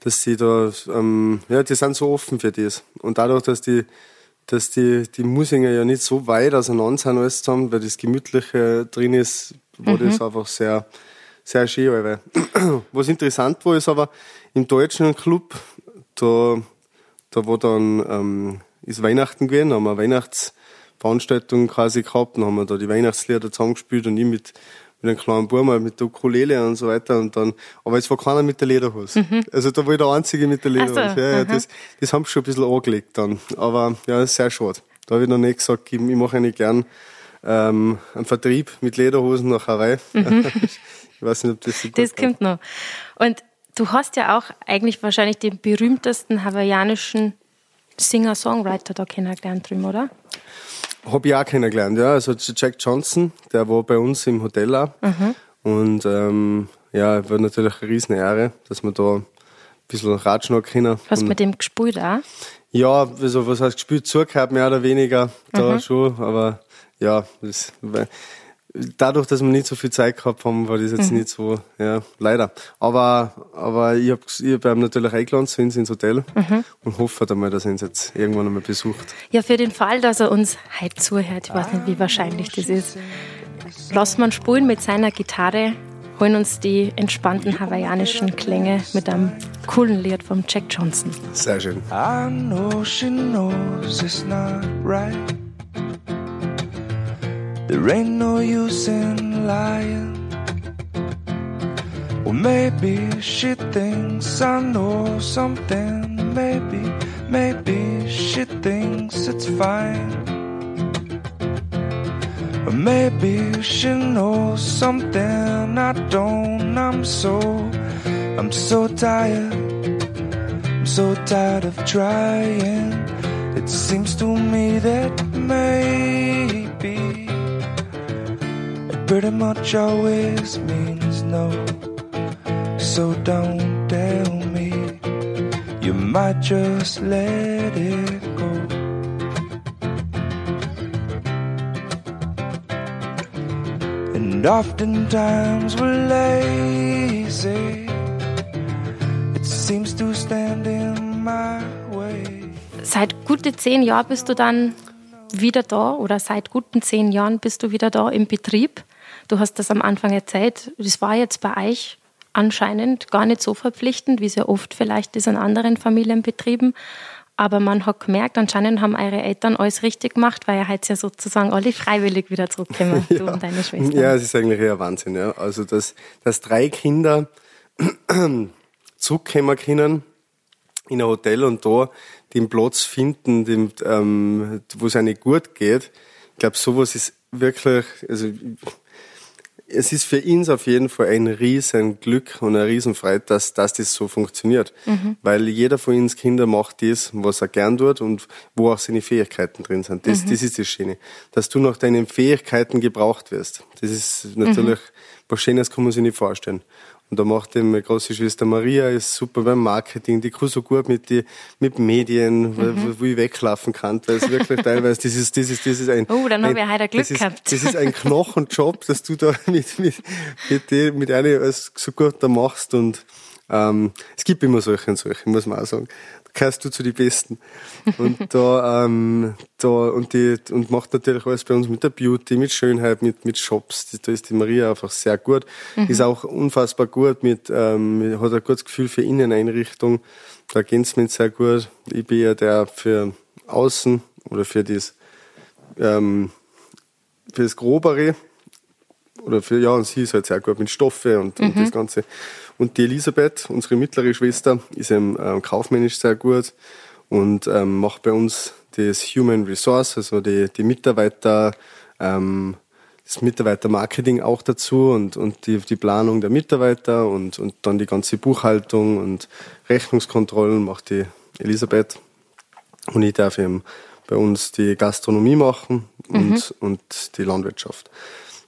C: dass sie da, ähm, ja, die sind so offen für das. Und dadurch, dass die, dass die, die Musinger ja nicht so weit auseinander sind alles zusammen, weil das Gemütliche drin ist, war mhm. das einfach sehr, sehr schön. Weil *clears throat* was interessant war, ist aber im deutschen Club, da, da war dann, ähm, ist Weihnachten gewesen, haben wir Weihnachtsveranstaltung quasi gehabt, dann haben wir da die Weihnachtslieder zusammengespielt und ich mit, mit einem kleinen Buben, mit der Ukulele und so weiter und dann, aber es war keiner mit der Lederhose. Mhm. Also da war ich der Einzige mit der Lederhose. So, ja, ja, das, das haben sie schon ein bisschen angelegt dann. Aber ja, ist sehr schade. Da habe ich noch nicht gesagt, ich, ich mache eigentlich gern ähm, einen Vertrieb mit Lederhosen nach Hawaii. Mhm. *laughs*
B: ich weiß nicht, ob das so Das kommt noch. Und du hast ja auch eigentlich wahrscheinlich den berühmtesten hawaiianischen Singer-Songwriter da kennengelernt drüben, oder?
C: Habe ich auch kennengelernt, ja. Also Jack Johnson, der war bei uns im Hotel auch. Mhm. Und ähm, ja, war natürlich eine riesen Ehre, dass wir da ein bisschen ratschen können.
B: Hast du mit dem gespielt auch?
C: Ja, also was heißt gespielt? Zugehört mehr oder weniger da mhm. schon, aber ja, das, dadurch, dass wir nicht so viel Zeit gehabt haben, war das jetzt mhm. nicht so, ja, leider. Aber, aber ich habe ich hab natürlich eingeladen zu uns ins Hotel mhm. und hoffe einmal, dass er uns jetzt irgendwann einmal besucht.
B: Ja, für den Fall, dass er uns heute zuhört, ich weiß nicht, wie wahrscheinlich das ist, lassen wir ihn spulen mit seiner Gitarre, holen uns die entspannten hawaiianischen Klänge mit einem coolen Lied von Jack Johnson.
C: Sehr schön. I know she knows it's not right. There ain't no use in lying. Or maybe she thinks I know something. Maybe, maybe she thinks it's fine. Or maybe she knows something I don't. I'm so, I'm so tired. I'm so tired of trying. It seems to me that maybe pretty much always means no. So don't tell me you might just let it go. And oftentimes we're lazy. It seems to stand in my way.
B: Seit gute zehn Jahren bist du dann wieder da oder seit guten zehn Jahren bist du wieder da im Betrieb. Du hast das am Anfang erzählt. Das war jetzt bei euch anscheinend gar nicht so verpflichtend, wie es ja oft vielleicht ist an anderen Familienbetrieben. Aber man hat gemerkt, anscheinend haben eure Eltern alles richtig gemacht, weil ihr heute ja sozusagen alle freiwillig wieder zurückkommen, *laughs* ja. du und deine Schwester.
C: Ja, es ist eigentlich eher Wahnsinn. Ja. Also, dass, dass drei Kinder *clears throat* zurückkommen können in ein Hotel und da den Platz finden, den, ähm, wo es einem gut geht. Ich glaube, sowas ist wirklich, also es ist für ihn auf jeden Fall ein riesen Glück und ein riesen Freude, dass, dass das so funktioniert. Mhm. Weil jeder von uns Kinder macht das, was er gern tut und wo auch seine Fähigkeiten drin sind. Das, mhm. das ist das Schöne. Dass du nach deinen Fähigkeiten gebraucht wirst. Das ist natürlich, mhm. was Schönes kann man sich nicht vorstellen. Und da macht eben meine große Schwester Maria, ist super beim Marketing, die kann so gut mit, die, mit Medien, mhm. wo, ich weglaufen kann, weil es wirklich *laughs* teilweise, das ist, das ist, das ist ein...
B: Oh, dann habe ich heute Glück
C: das
B: gehabt.
C: das ist ein Knochenjob, dass du da *laughs* mit, mit, mit, mit, mit einer so gut da machst und ähm, es gibt immer solche und solche, muss man auch sagen gehörst du zu den Besten. Und *laughs* da, ähm, da, und die, und macht natürlich alles bei uns mit der Beauty, mit Schönheit, mit, mit Shops. Da ist die Maria einfach sehr gut. Mhm. Ist auch unfassbar gut mit, ähm, hat ein gutes Gefühl für Inneneinrichtung. Da geht's mir sehr gut. Ich bin ja der für Außen oder für das, ähm, für das Grobere. Oder für, ja, und sie ist halt sehr gut mit Stoffe und, mhm. und das Ganze. Und die Elisabeth, unsere mittlere Schwester, ist eben ähm, kaufmännisch sehr gut und ähm, macht bei uns das Human Resource, also die, die Mitarbeiter, ähm, das Mitarbeitermarketing auch dazu und, und die, die Planung der Mitarbeiter und, und dann die ganze Buchhaltung und Rechnungskontrollen macht die Elisabeth. Und ich darf eben bei uns die Gastronomie machen und, mhm. und die Landwirtschaft.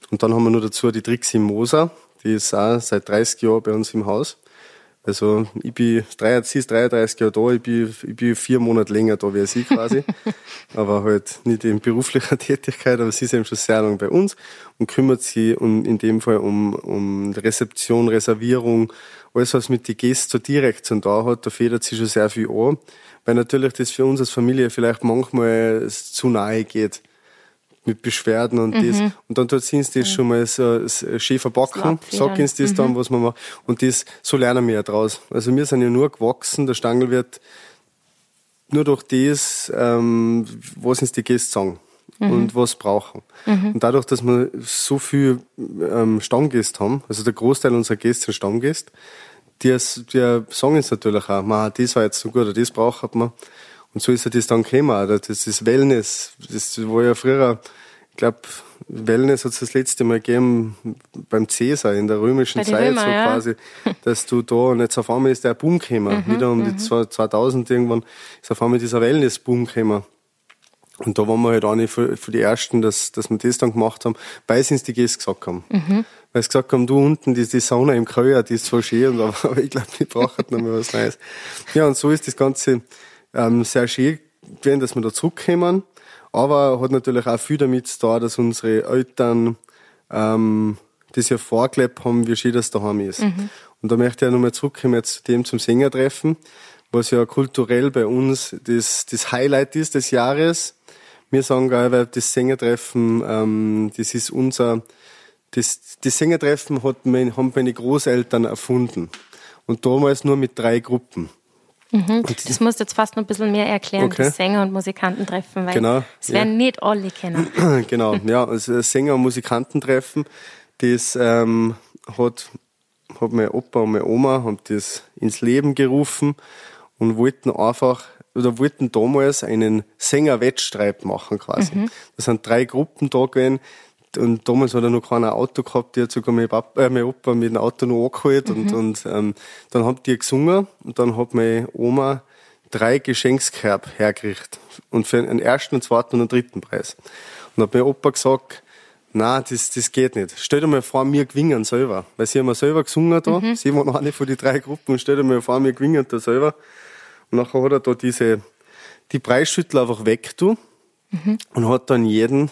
C: Und dann haben wir nur dazu die Trixie Moser, die ist auch seit 30 Jahren bei uns im Haus. Also ich bin, sie ist 33 Jahre da, ich bin, ich bin vier Monate länger da wie sie quasi. *laughs* aber halt nicht in beruflicher *laughs* Tätigkeit, aber sie ist eben schon sehr lange bei uns und kümmert sich um, in dem Fall um, um Rezeption, Reservierung alles, was mit den Gästen so direkt zu da hat, da federt sich schon sehr viel an, weil natürlich das für uns als Familie vielleicht manchmal zu nahe geht mit Beschwerden und mhm. das. Und dann tut sie das mhm. schon mal so, so schön verbacken, sagen uns das mhm. dann, was man macht. Und das, so lernen wir ja draus. Also wir sind ja nur gewachsen, der Stangl wird nur durch das, ähm, was uns die Gäste sagen mhm. und was brauchen. Mhm. Und dadurch, dass wir so viel ähm, Stammgäste haben, also der Großteil unserer Gäste sind Stammgäste, die, die sagen uns natürlich auch, man, das war jetzt so gut, oder das braucht man. Und so ist ja das dann gekommen. Das ist Wellness. Das war ja früher, ich glaube, Wellness hat es das letzte Mal gegeben beim Cäsar in der römischen Zeit, Römer, so ja. quasi, *laughs* dass du da, und jetzt auf einmal ist der Boom gekommen. Mhm, Wieder um die 2000 mhm. irgendwann ist auf einmal dieser Wellness-Boom gekommen. Und da waren wir halt eine für, für die Ersten, dass, dass wir das dann gemacht haben, weil sie uns die Gäste gesagt haben. Mhm. Weil sie gesagt haben, du unten, die, die Sauna im Köher, die ist zwar schön, aber, *laughs* aber ich glaube, wir brauchen noch mal was Neues. Ja, und so ist das Ganze ähm, sehr schön gewesen, dass wir da zurückkommen. Aber hat natürlich auch viel damit zu tun, dass unsere Eltern ähm, das ja vorgelebt haben, wie schön das daheim ist. Mhm. Und da möchte ich ja nochmal zurückkommen jetzt zu dem zum Sängertreffen, was ja kulturell bei uns das, das Highlight ist des Jahres. Wir sagen weil das Sängertreffen, ähm, das ist unser, das, das Sängertreffen hat mein, haben meine Großeltern erfunden. Und damals nur mit drei Gruppen.
B: Mhm. Das musst du jetzt fast noch ein bisschen mehr erklären, okay. das Sänger- und Musikantentreffen, weil genau, das werden ja. nicht alle kennen. *clears throat*
C: genau, ja, also Sänger- und Musikantentreffen, das ähm, hat, hat mein Opa und meine Oma haben das ins Leben gerufen und wollten einfach oder wollten damals einen Sänger-Wettstreit machen quasi. Mhm. Da sind drei Gruppen da gewesen, und damals hat er noch kein Auto gehabt, die hat sogar mein, Papa, äh, mein Opa mit dem Auto noch angeholt mhm. und, und ähm, dann haben die gesungen und dann hat meine Oma drei Geschenkskerb hergerichtet und für einen ersten, einen zweiten und einen dritten Preis. Und hat mein Opa gesagt, na, das, das geht nicht. Stell dir mal vor, wir gewinnen selber. Weil sie haben ja selber gesungen da. Mhm. Sie waren eine von den drei Gruppen und stell dir mal vor, wir gewinnen da selber. Und nachher hat er da diese, die Preisschüttel einfach weg, du. Mhm. Und hat dann jeden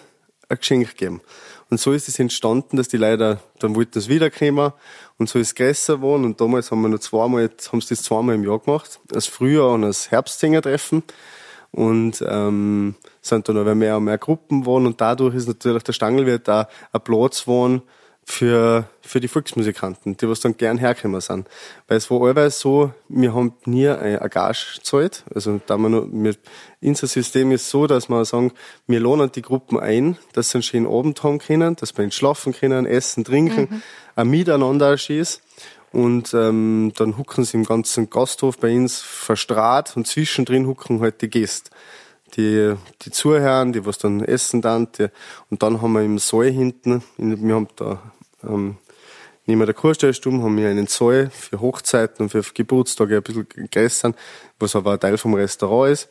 C: ein Geschenk gegeben. Und so ist es entstanden, dass die Leute, dann wollten das wiederkommen. Und so ist größer geworden. Und damals haben wir noch zweimal, haben sie das zweimal im Jahr gemacht, als Frühjahr und als Herbstsängertreffen. Und ähm, sind dann aber mehr und mehr Gruppen geworden. Und dadurch ist natürlich der Stangelwirt da ein Platz geworden, für, für die Volksmusikanten, die was dann gern herkommen sind. Weil es war allweil so, wir haben nie eine Gage gezahlt. Also, da wir nur, wir, unser System ist so, dass wir sagen, wir lohnen die Gruppen ein, dass sie einen schönen Abend haben können, dass wir schlafen können, essen, trinken, mhm. ein Miteinander ist. Und ähm, dann hucken sie im ganzen Gasthof bei uns verstrahlt und zwischendrin hucken halt die Gäste die, die Zuhören, die was dann essen dann. Die, und dann haben wir im Saal hinten, in, wir haben da, ähm, neben der Kurstellstube haben wir einen Saal für Hochzeiten und für Geburtstage ein bisschen größer, was aber ein Teil vom Restaurant ist.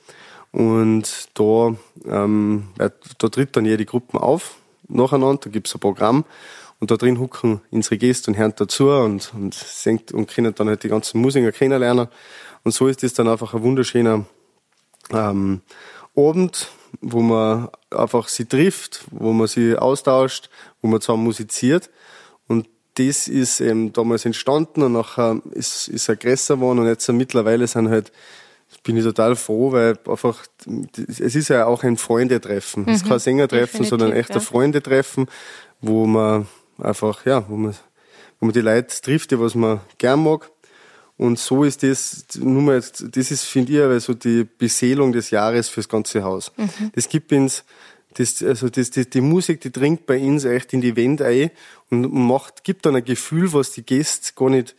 C: Und da, ähm, da tritt dann jede Gruppe auf, nacheinander, da gibt's ein Programm. Und da drin hucken unsere Gäste und hören dazu und, und, singt, und können dann halt die ganzen Musiker kennenlernen. Und so ist das dann einfach ein wunderschöner ähm, Abend, wo man einfach sie trifft, wo man sie austauscht, wo man zusammen musiziert. Und das ist eben damals entstanden und nachher ist, ist er größer geworden und jetzt mittlerweile sind halt, bin ich total froh, weil einfach, es ist ja auch ein Freundetreffen. Es ist mhm, kein Sängertreffen, sondern echt ein Freundetreffen, wo man einfach, ja, wo man, wo man die Leute trifft, die was man gern mag und so ist das, nur mal, das ist, finde ich, aber so die Beseelung des Jahres fürs ganze Haus. Mhm. Das gibt uns, das, also das, die, die Musik, die dringt bei uns echt in die Wände ein und macht, gibt dann ein Gefühl, was die Gäste gar nicht,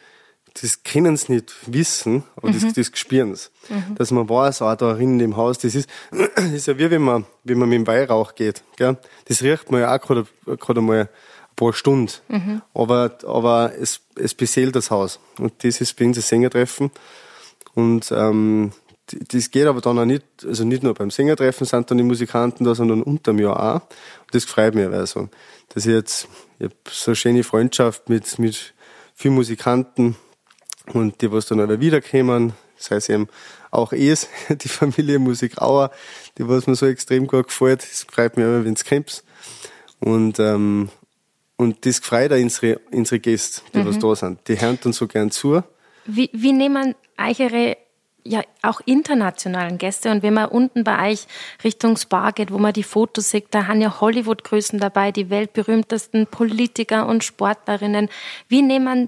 C: das können sie nicht wissen, aber mhm. das, das spüren sie. Mhm. Dass man weiß, auch da in dem Haus, das ist, das *clears throat* ist ja wie wenn man, wenn man mit dem Weihrauch geht, gell? Das riecht man ja auch gerade, gerade mal, paar Stunden. Mhm. Aber, aber es, es beseelt das Haus. Und das ist bei uns ein Sängertreffen. Und ähm, das geht aber dann auch nicht, also nicht nur beim Sängertreffen sind dann die Musikanten da, sondern unterm Jahr auch. Und das freut mich also, dass ich jetzt, ich habe so eine schöne Freundschaft mit, mit vielen Musikanten und die, was dann aber wiederkommen, das heißt eben auch es, *laughs* die Familie Musik Auer, die was mir so extrem gut gefällt, das freut mich immer, wenn es. Und, ähm, und das freut auch unsere, unsere Gäste, die mhm. was da sind. Die hören dann so gern zu.
B: Wie, wie nehmen eure ja auch internationalen Gäste. Und wenn man unten bei euch Richtung Spa geht, wo man die Fotos sieht, da haben ja Hollywood-Größen dabei, die weltberühmtesten Politiker und Sportlerinnen. Wie nehmen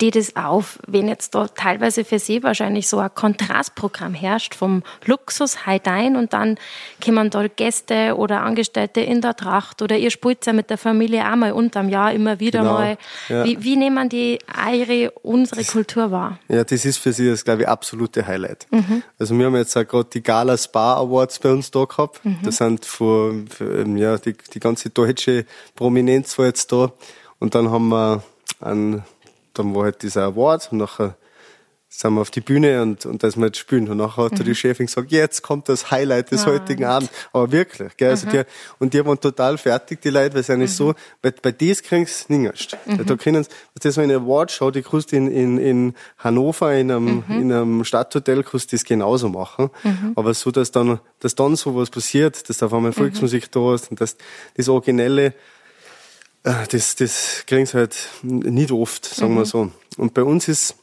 B: die das auf, wenn jetzt da teilweise für sie wahrscheinlich so ein Kontrastprogramm herrscht vom Luxus Heidein und dann kommen da Gäste oder Angestellte in der Tracht oder ihr spielt ja mit der Familie auch mal unterm Jahr immer wieder genau, mal. Ja. Wie, wie nehmen die eure, unsere das, Kultur wahr?
C: Ja, das ist für sie das, glaube ich, absolute Highlight. Mhm. Also wir haben jetzt auch gerade die Gala Spa Awards bei uns da gehabt. Mhm. Das sind von, ja, die, die ganze deutsche Prominenz war jetzt da. Und dann haben wir einen dann war halt dieser Award und nachher sind wir auf die Bühne und, und da ist wir jetzt spielen. Und nachher hat mhm. die Chefin gesagt, jetzt kommt das Highlight des ja. heutigen Abends. Aber wirklich, gell? Also mhm. die, und die waren total fertig, die Leute, weil es eigentlich mhm. so, weil bei dies kriegst du nicht. Mhm. Da können das ist eine Awardshow, die du in, in, in Hannover, in einem, mhm. in einem Stadthotel, kannst du das genauso machen. Mhm. Aber so, dass dann, dass dann so was passiert, dass da auf einmal Volksmusik da ist und dass das Originelle, das, das kriegen sie halt nicht oft, sagen mhm. wir so. Und bei uns ist,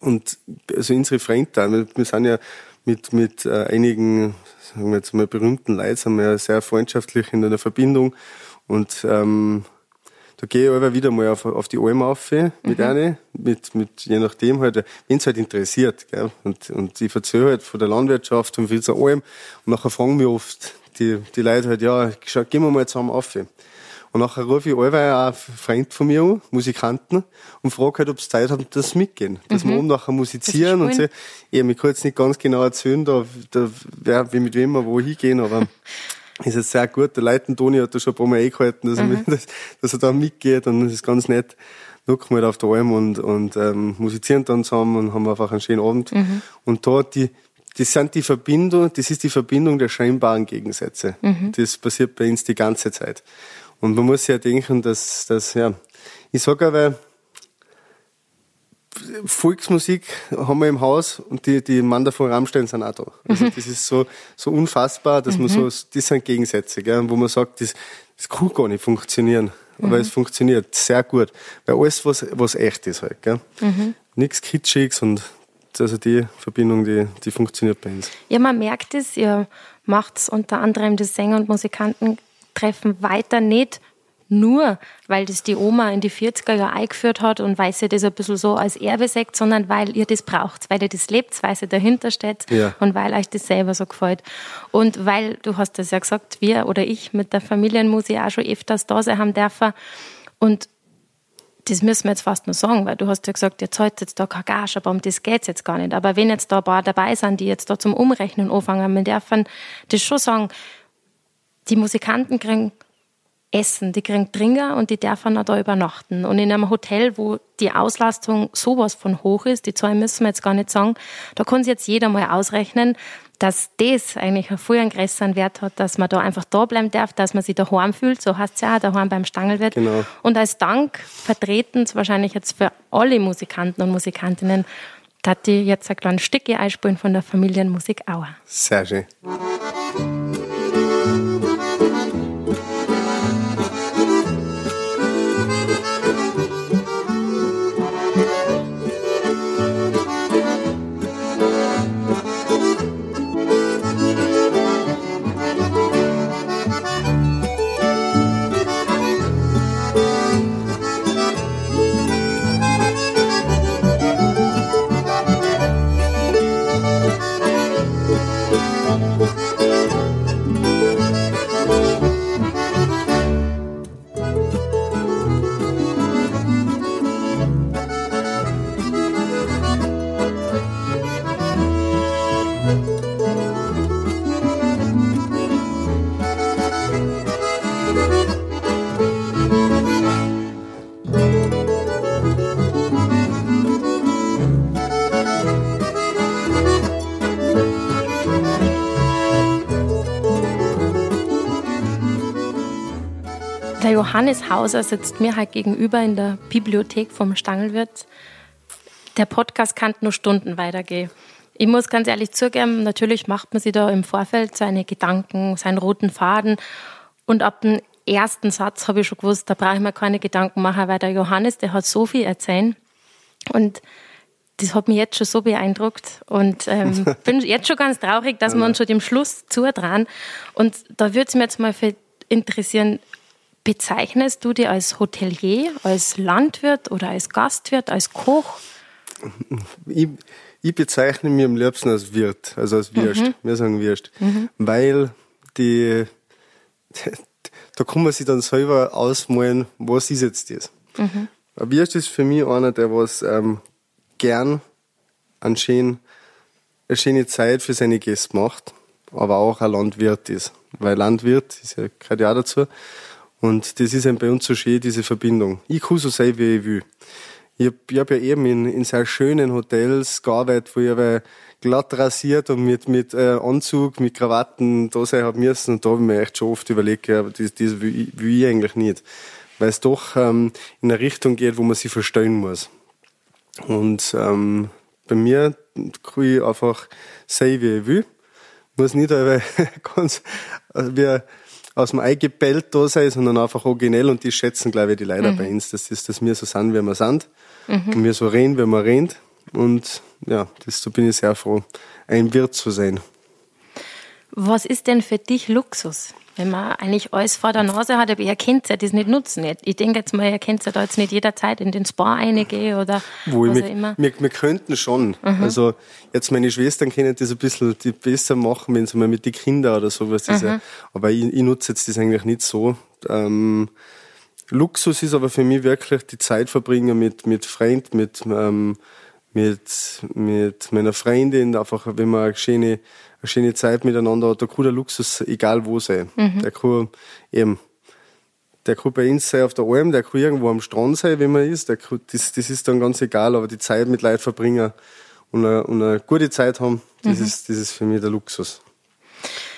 C: und also unsere Freunde, wir sind ja mit, mit äh, einigen, sagen wir jetzt mal, berühmten Leuten, sind wir ja sehr freundschaftlich in einer Verbindung. Und ähm, da gehe ich aber wieder mal auf, auf die Alm auf mit mhm. einer, mit, mit, je nachdem halt, wenn es halt interessiert. Gell? Und, und ich erzähle halt von der Landwirtschaft und wie es Alm. Und nachher fragen mich oft die, die Leute halt, ja, schau, gehen wir mal zusammen auf. Und nachher rufe ich allweil auch einen Freund von mir an, Musikanten, und frage halt, ob sie Zeit haben, dass sie mitgehen. Dass mhm. wir oben nachher musizieren und so. Ich, ich kann jetzt nicht ganz genau erzählen, da, da, wer, wie mit wem wir wo hingehen, aber *laughs* ist jetzt sehr gut. Der Leiten Toni hat da schon ein paar Mal eingehalten, dass, mhm. er, dass, dass er da mitgeht und das ist ganz nett. Nucken wir halt auf der Alm und, und ähm, musizieren dann zusammen und haben einfach einen schönen Abend. Mhm. Und da die, das sind die Verbindung, das ist die Verbindung der scheinbaren Gegensätze. Mhm. Das passiert bei uns die ganze Zeit. Und man muss ja denken, dass, dass ja, ich sage aber, Volksmusik haben wir im Haus und die, die Manda von Rammstein sind auch da. Also mhm. das ist so, so unfassbar, dass man so, mhm. das sind Gegensätze, gell, wo man sagt, das, das kann gar nicht funktionieren. Aber mhm. es funktioniert sehr gut. Weil alles, was, was echt ist halt, gell. Mhm. Nichts Kitschiges und also die Verbindung, die, die funktioniert bei uns.
B: Ja, man merkt es, ihr macht unter anderem das Sänger und Musikanten Treffen weiter nicht nur, weil das die Oma in die 40er Jahre eingeführt hat und weil sie das ein bisschen so als Erbe sagt, sondern weil ihr das braucht, weil ihr das lebt, weil sie dahinter steht ja. und weil euch das selber so gefällt. Und weil, du hast das ja gesagt, wir oder ich mit der Familienmusik auch schon öfters da sein haben dürfen und das müssen wir jetzt fast nur sagen, weil du hast ja gesagt, ihr zahlt jetzt da keine Gage, aber um das geht's jetzt gar nicht. Aber wenn jetzt da ein paar dabei sind, die jetzt da zum Umrechnen anfangen, wir dürfen das schon sagen, die Musikanten kriegen Essen, die kriegen Trinker und die dürfen auch da übernachten. Und in einem Hotel, wo die Auslastung sowas von hoch ist, die Zahlen müssen wir jetzt gar nicht sagen, da kann sich jetzt jeder mal ausrechnen, dass das eigentlich einen viel größeren Wert hat, dass man da einfach da bleiben darf, dass man sich daheim fühlt, so heißt es ja auch, daheim beim Stangelwirt. Genau. Und als Dank vertreten wahrscheinlich jetzt für alle Musikanten und Musikantinnen, dass die jetzt ein kleines Stückchen einspielen von der Familienmusik Auer.
C: Sehr schön.
B: Johannes Hauser sitzt mir halt gegenüber in der Bibliothek vom Stangelwirt. Der Podcast kann nur Stunden weitergehen. Ich muss ganz ehrlich zugeben, natürlich macht man sich da im Vorfeld seine Gedanken, seinen roten Faden. Und ab dem ersten Satz habe ich schon gewusst, da brauche ich mir keine Gedanken machen, weil der Johannes, der hat so viel erzählen. Und das hat mich jetzt schon so beeindruckt und ähm, *laughs* bin jetzt schon ganz traurig, dass wir uns schon dem Schluss zutrauen. Und da würde es mir jetzt mal interessieren, bezeichnest du dich als Hotelier, als Landwirt oder als Gastwirt, als Koch?
C: Ich, ich bezeichne mich am liebsten als Wirt, also als Wirst. Mhm. Wir sagen Wirst. Mhm. Weil die, da kann man sich dann selber ausmalen, was ist jetzt das. Mhm. Ein Wirst ist für mich einer, der was ähm, gern einen schönen, eine schöne Zeit für seine Gäste macht, aber auch ein Landwirt ist. Weil Landwirt, ist ja, gehört ja auch dazu. Und das ist eben bei uns so schön, diese Verbindung. Ich kann so sein, wie ich will. Ich habe hab ja eben in, in sehr schönen Hotels gearbeitet, wo ich glatt rasiert und mit, mit äh, Anzug, mit Krawatten da sein habe müssen. Und da habe ich mir echt schon oft überlegt, ja, das, das will, ich, will ich eigentlich nicht. Weil es doch ähm, in eine Richtung geht, wo man sich verstehen muss. Und ähm, bei mir kann ich einfach sein, wie ich will. Muss nicht aber *laughs* ganz also wie aus dem Ei gebellt da sein, sondern einfach originell und die schätzen, glaube ich, die Leute mhm. bei uns, das, dass wir so sind, wie wir sind. Mhm. Und wir so reden, wie wir reden. Und ja, das, da bin ich sehr froh, ein Wirt zu sein.
B: Was ist denn für dich Luxus? Wenn man eigentlich alles vor der Nase hat, aber ihr kennt ja das nicht nutzen. Ich denke jetzt mal, ihr könnt ja da jetzt nicht jederzeit in den Spa reingehen oder
C: Wo was wir, immer. Wir, wir könnten schon. Mhm. Also jetzt meine Schwestern können das ein bisschen die besser machen, wenn sie mal mit den Kindern oder sowas. Mhm. Ja, aber ich, ich, nutze jetzt das eigentlich nicht so. Ähm, Luxus ist aber für mich wirklich die Zeit verbringen mit, mit Freunden, mit, ähm, mit, mit meiner Freundin, einfach, wenn man eine schöne eine schöne Zeit miteinander hat. Da kann der Luxus egal wo sein. Mhm. Der kann eben, der kann bei uns sein auf der Alm, der kann irgendwo am Strand sein, wenn man ist. Der kann, das, das ist dann ganz egal, aber die Zeit mit Leuten verbringen und eine, und eine gute Zeit haben, das, mhm. ist, das ist für mich der Luxus.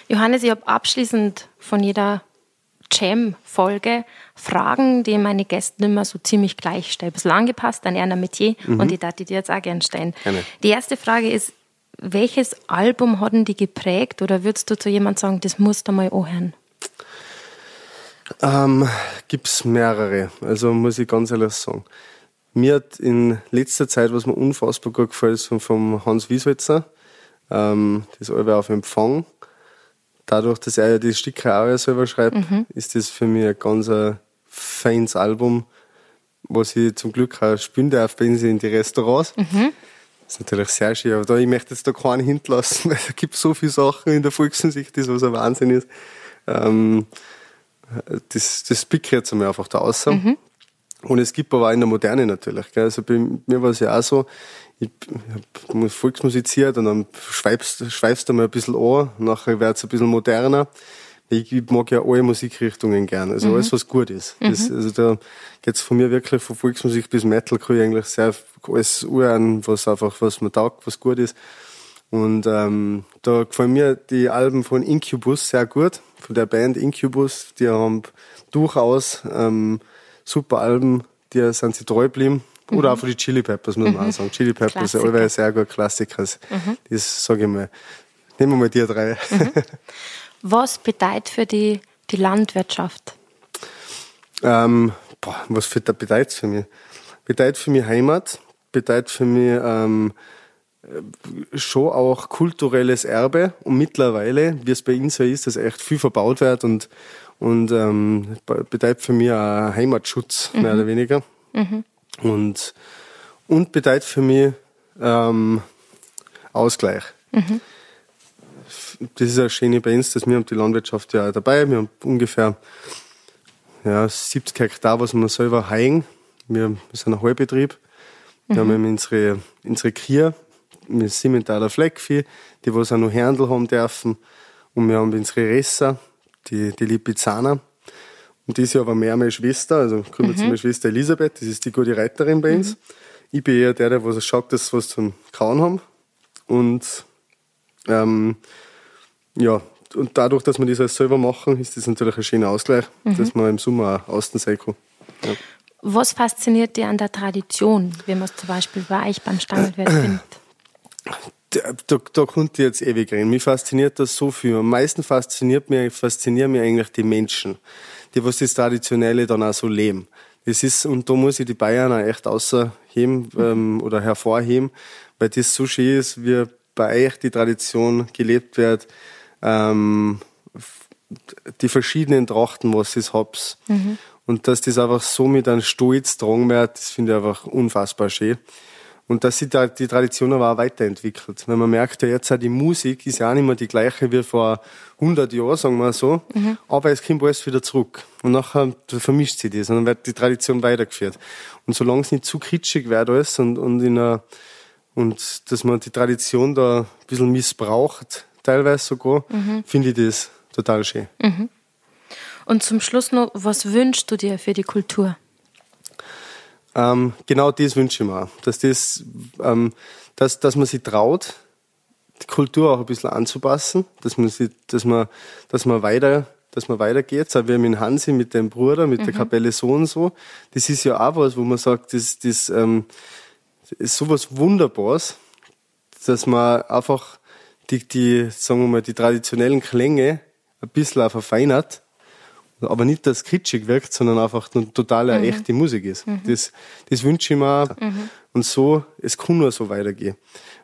B: Johannes, ich habe abschließend von jeder Jam-Folge Fragen, die meine Gäste immer so ziemlich gleich stellen. Ein bisschen angepasst an einer Metier mhm. und die darf ich dir jetzt auch gerne stellen. Gerne. Die erste Frage ist, welches Album hat denn die geprägt oder würdest du zu jemand sagen, das musst du mal anhören?
C: Ähm, Gibt es mehrere, also muss ich ganz ehrlich sagen. Mir hat in letzter Zeit, was mir unfassbar gut gefällt, ist vom Hans Wieswitzer, ähm, das Album auf Empfang. Dadurch, dass er ja die Stücke auch selber schreibt, mhm. ist das für mich ein ganz feines Album, was ich zum Glück auch spielen darf bei uns in die Restaurants. Mhm. Das ist natürlich sehr schön, aber da, ich möchte jetzt da keinen hinterlassen, *laughs* weil da gibt so viele Sachen in der Volksmusik, das was ein Wahnsinn ist. Ähm, das, das pickt jetzt einmal einfach da raus. Mhm. Und es gibt aber auch in der Moderne natürlich. Gell? Also bei mir war es ja auch so, ich habe Volksmusiziert und dann schweifst, schweifst du mal ein bisschen an, nachher wird es ein bisschen moderner ich, ich mag ja alle Musikrichtungen gern, also mhm. alles, was gut ist. Mhm. Das, also da geht's von mir wirklich von Volksmusik bis Metal, kann ich eigentlich sehr alles an, was einfach, was mir taugt, was gut ist. Und ähm, da gefallen mir die Alben von Incubus sehr gut, von der Band Incubus. Die haben durchaus ähm, super Alben, die sind sie treu geblieben. Oder mhm. auch von die Chili Peppers, muss man mhm. auch sagen. Chili Peppers, sind alle sehr gut Klassiker. Mhm. Das sage ich mal. Nehmen wir mal die drei. Mhm.
B: Was bedeutet für die, die Landwirtschaft?
C: Ähm, boah, was für, bedeutet für mich? Bedeutet für mich Heimat, bedeutet für mich ähm, schon auch kulturelles Erbe und mittlerweile, wie es bei uns so ist, dass echt viel verbaut wird und, und ähm, bedeutet für mich auch Heimatschutz, mhm. mehr oder weniger. Mhm. Und, und bedeutet für mich ähm, Ausgleich. Mhm das ist eine schöne bei uns, dass wir haben die Landwirtschaft ja auch dabei. Wir haben ungefähr ja, 70 Hektar, was wir selber heigen. Wir, sind ein Heilbetrieb. Wir mhm. haben unsere, unsere Kühe mit Simmentaler Fleckvieh, die was auch noch Händel haben dürfen. Und wir haben unsere Resser, die, die Lipizzaner. Und die ist ja aber mehr meine Schwester, also kümmert sich mhm. meine Schwester Elisabeth, das ist die gute Reiterin bei uns. Mhm. Ich bin eher der, der was schaut, dass wir was zum Kauen haben. Und ähm, ja, und dadurch, dass wir das alles selber machen, ist das natürlich ein schöner Ausgleich, mhm. dass man im Sommer auch außen sein kann. Ja.
B: Was fasziniert dir an der Tradition, wenn man es zum Beispiel bei euch beim Stangelwirt *clears throat* findet?
C: Da, da, da konnte ich jetzt ewig reden. Mich fasziniert das so viel. Am meisten fasziniert mich, faszinieren mich eigentlich die Menschen, die was das Traditionelle dann auch so leben. Es ist, und da muss ich die Bayern auch echt außerheben ähm, oder hervorheben, weil das so schön ist, wie bei euch die Tradition gelebt wird, ähm, die verschiedenen Trachten, was ihr habt. Mhm. Und dass das einfach so mit einem Stolz tragen wird, das finde ich einfach unfassbar schön. Und dass sich da die Tradition aber auch weiterentwickelt. Weil man merkt ja jetzt auch, die Musik ist ja auch nicht mehr die gleiche wie vor 100 Jahren, sagen wir so. Mhm. Aber es kommt alles wieder zurück. Und nachher vermischt sich das und dann wird die Tradition weitergeführt. Und solange es nicht zu kitschig wird alles und, und in einer, und dass man die Tradition da ein bisschen missbraucht, teilweise sogar, mhm. finde ich das total schön. Mhm.
B: Und zum Schluss noch, was wünschst du dir für die Kultur?
C: Ähm, genau das wünsche ich mir. Dass, das, ähm, dass, dass man sich traut, die Kultur auch ein bisschen anzupassen, dass man, sie, dass man, dass man weiter dass man weitergeht, so wie mit Hansi, mit dem Bruder, mit mhm. der Kapelle so und so. Das ist ja auch was, wo man sagt, das, das ähm, ist sowas Wunderbares, dass man einfach die, die, sagen wir mal, die traditionellen Klänge ein bisschen auch verfeinert aber nicht, dass es kitschig wirkt, sondern einfach eine total mhm. echte Musik ist. Mhm. Das, das wünsche ich mir auch. Mhm. Und so, es kann nur so weitergehen.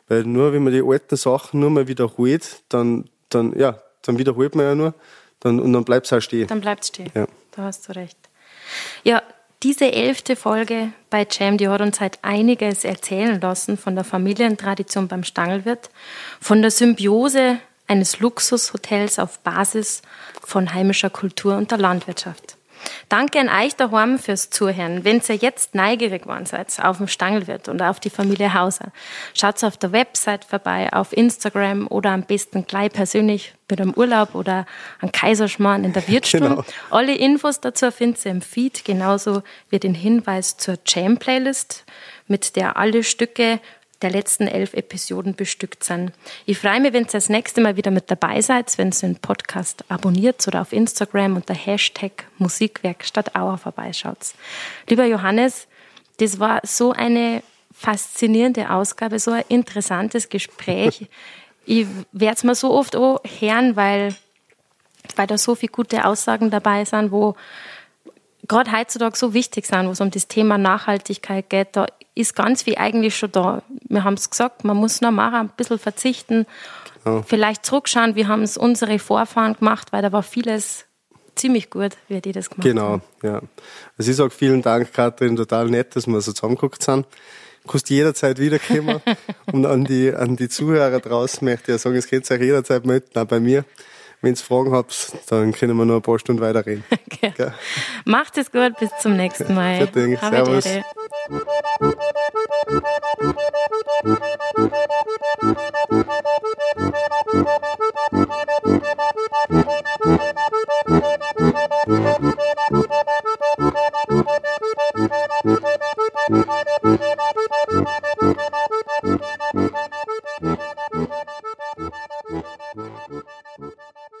C: Weil nur wenn man die alten Sachen nur mal wiederholt, dann, dann, ja, dann wiederholt man ja nur, dann, und dann bleibt es auch stehen.
B: Dann bleibt es stehen. Ja. Da hast du recht. Ja, diese elfte Folge bei Jam, die hat uns halt einiges erzählen lassen von der Familientradition beim Stangelwirt, von der Symbiose eines Luxushotels auf Basis von heimischer Kultur und der Landwirtschaft. Danke an euch daheim fürs Zuhören. Wenn ihr jetzt neugierig geworden seid auf den Stangelwirt und auf die Familie Hauser, schaut auf der Website vorbei, auf Instagram oder am besten gleich persönlich mit einem Urlaub oder am Kaiserschmarrn in der *laughs* Wirtstunde. Genau. Alle Infos dazu findet ihr im Feed, genauso wie den Hinweis zur Jam-Playlist, mit der alle Stücke der letzten elf Episoden bestückt sind. Ich freue mich, wenn ihr das nächste Mal wieder mit dabei seid, wenn ihr den Podcast abonniert oder auf Instagram unter Hashtag Musikwerkstatt Auer vorbeischaut. Lieber Johannes, das war so eine faszinierende Ausgabe, so ein interessantes Gespräch. *laughs* ich werde es mir so oft auch hören, weil, weil da so viele gute Aussagen dabei sind, wo gerade heutzutage so wichtig sind, wo es um das Thema Nachhaltigkeit geht. Da ist ganz viel eigentlich schon da. Wir haben es gesagt, man muss noch mal ein bisschen verzichten, genau. vielleicht zurückschauen, wie haben es unsere Vorfahren gemacht, weil da war vieles ziemlich gut, wie die das gemacht
C: genau,
B: haben.
C: Genau, ja. Also ich sage vielen Dank, Katrin, total nett, dass wir so zusammengeguckt sind. Kannst jederzeit wiederkommen. *laughs* und an die, an die Zuhörer draußen möchte ich ja sagen, es könnt euch jederzeit melden, auch bei mir. Wenn ihr Fragen habt, dann können wir noch ein paar Stunden weiterreden. *laughs*
B: Okay. Ja. Macht es gut, bis zum nächsten Mal.
C: Servus. Thank you.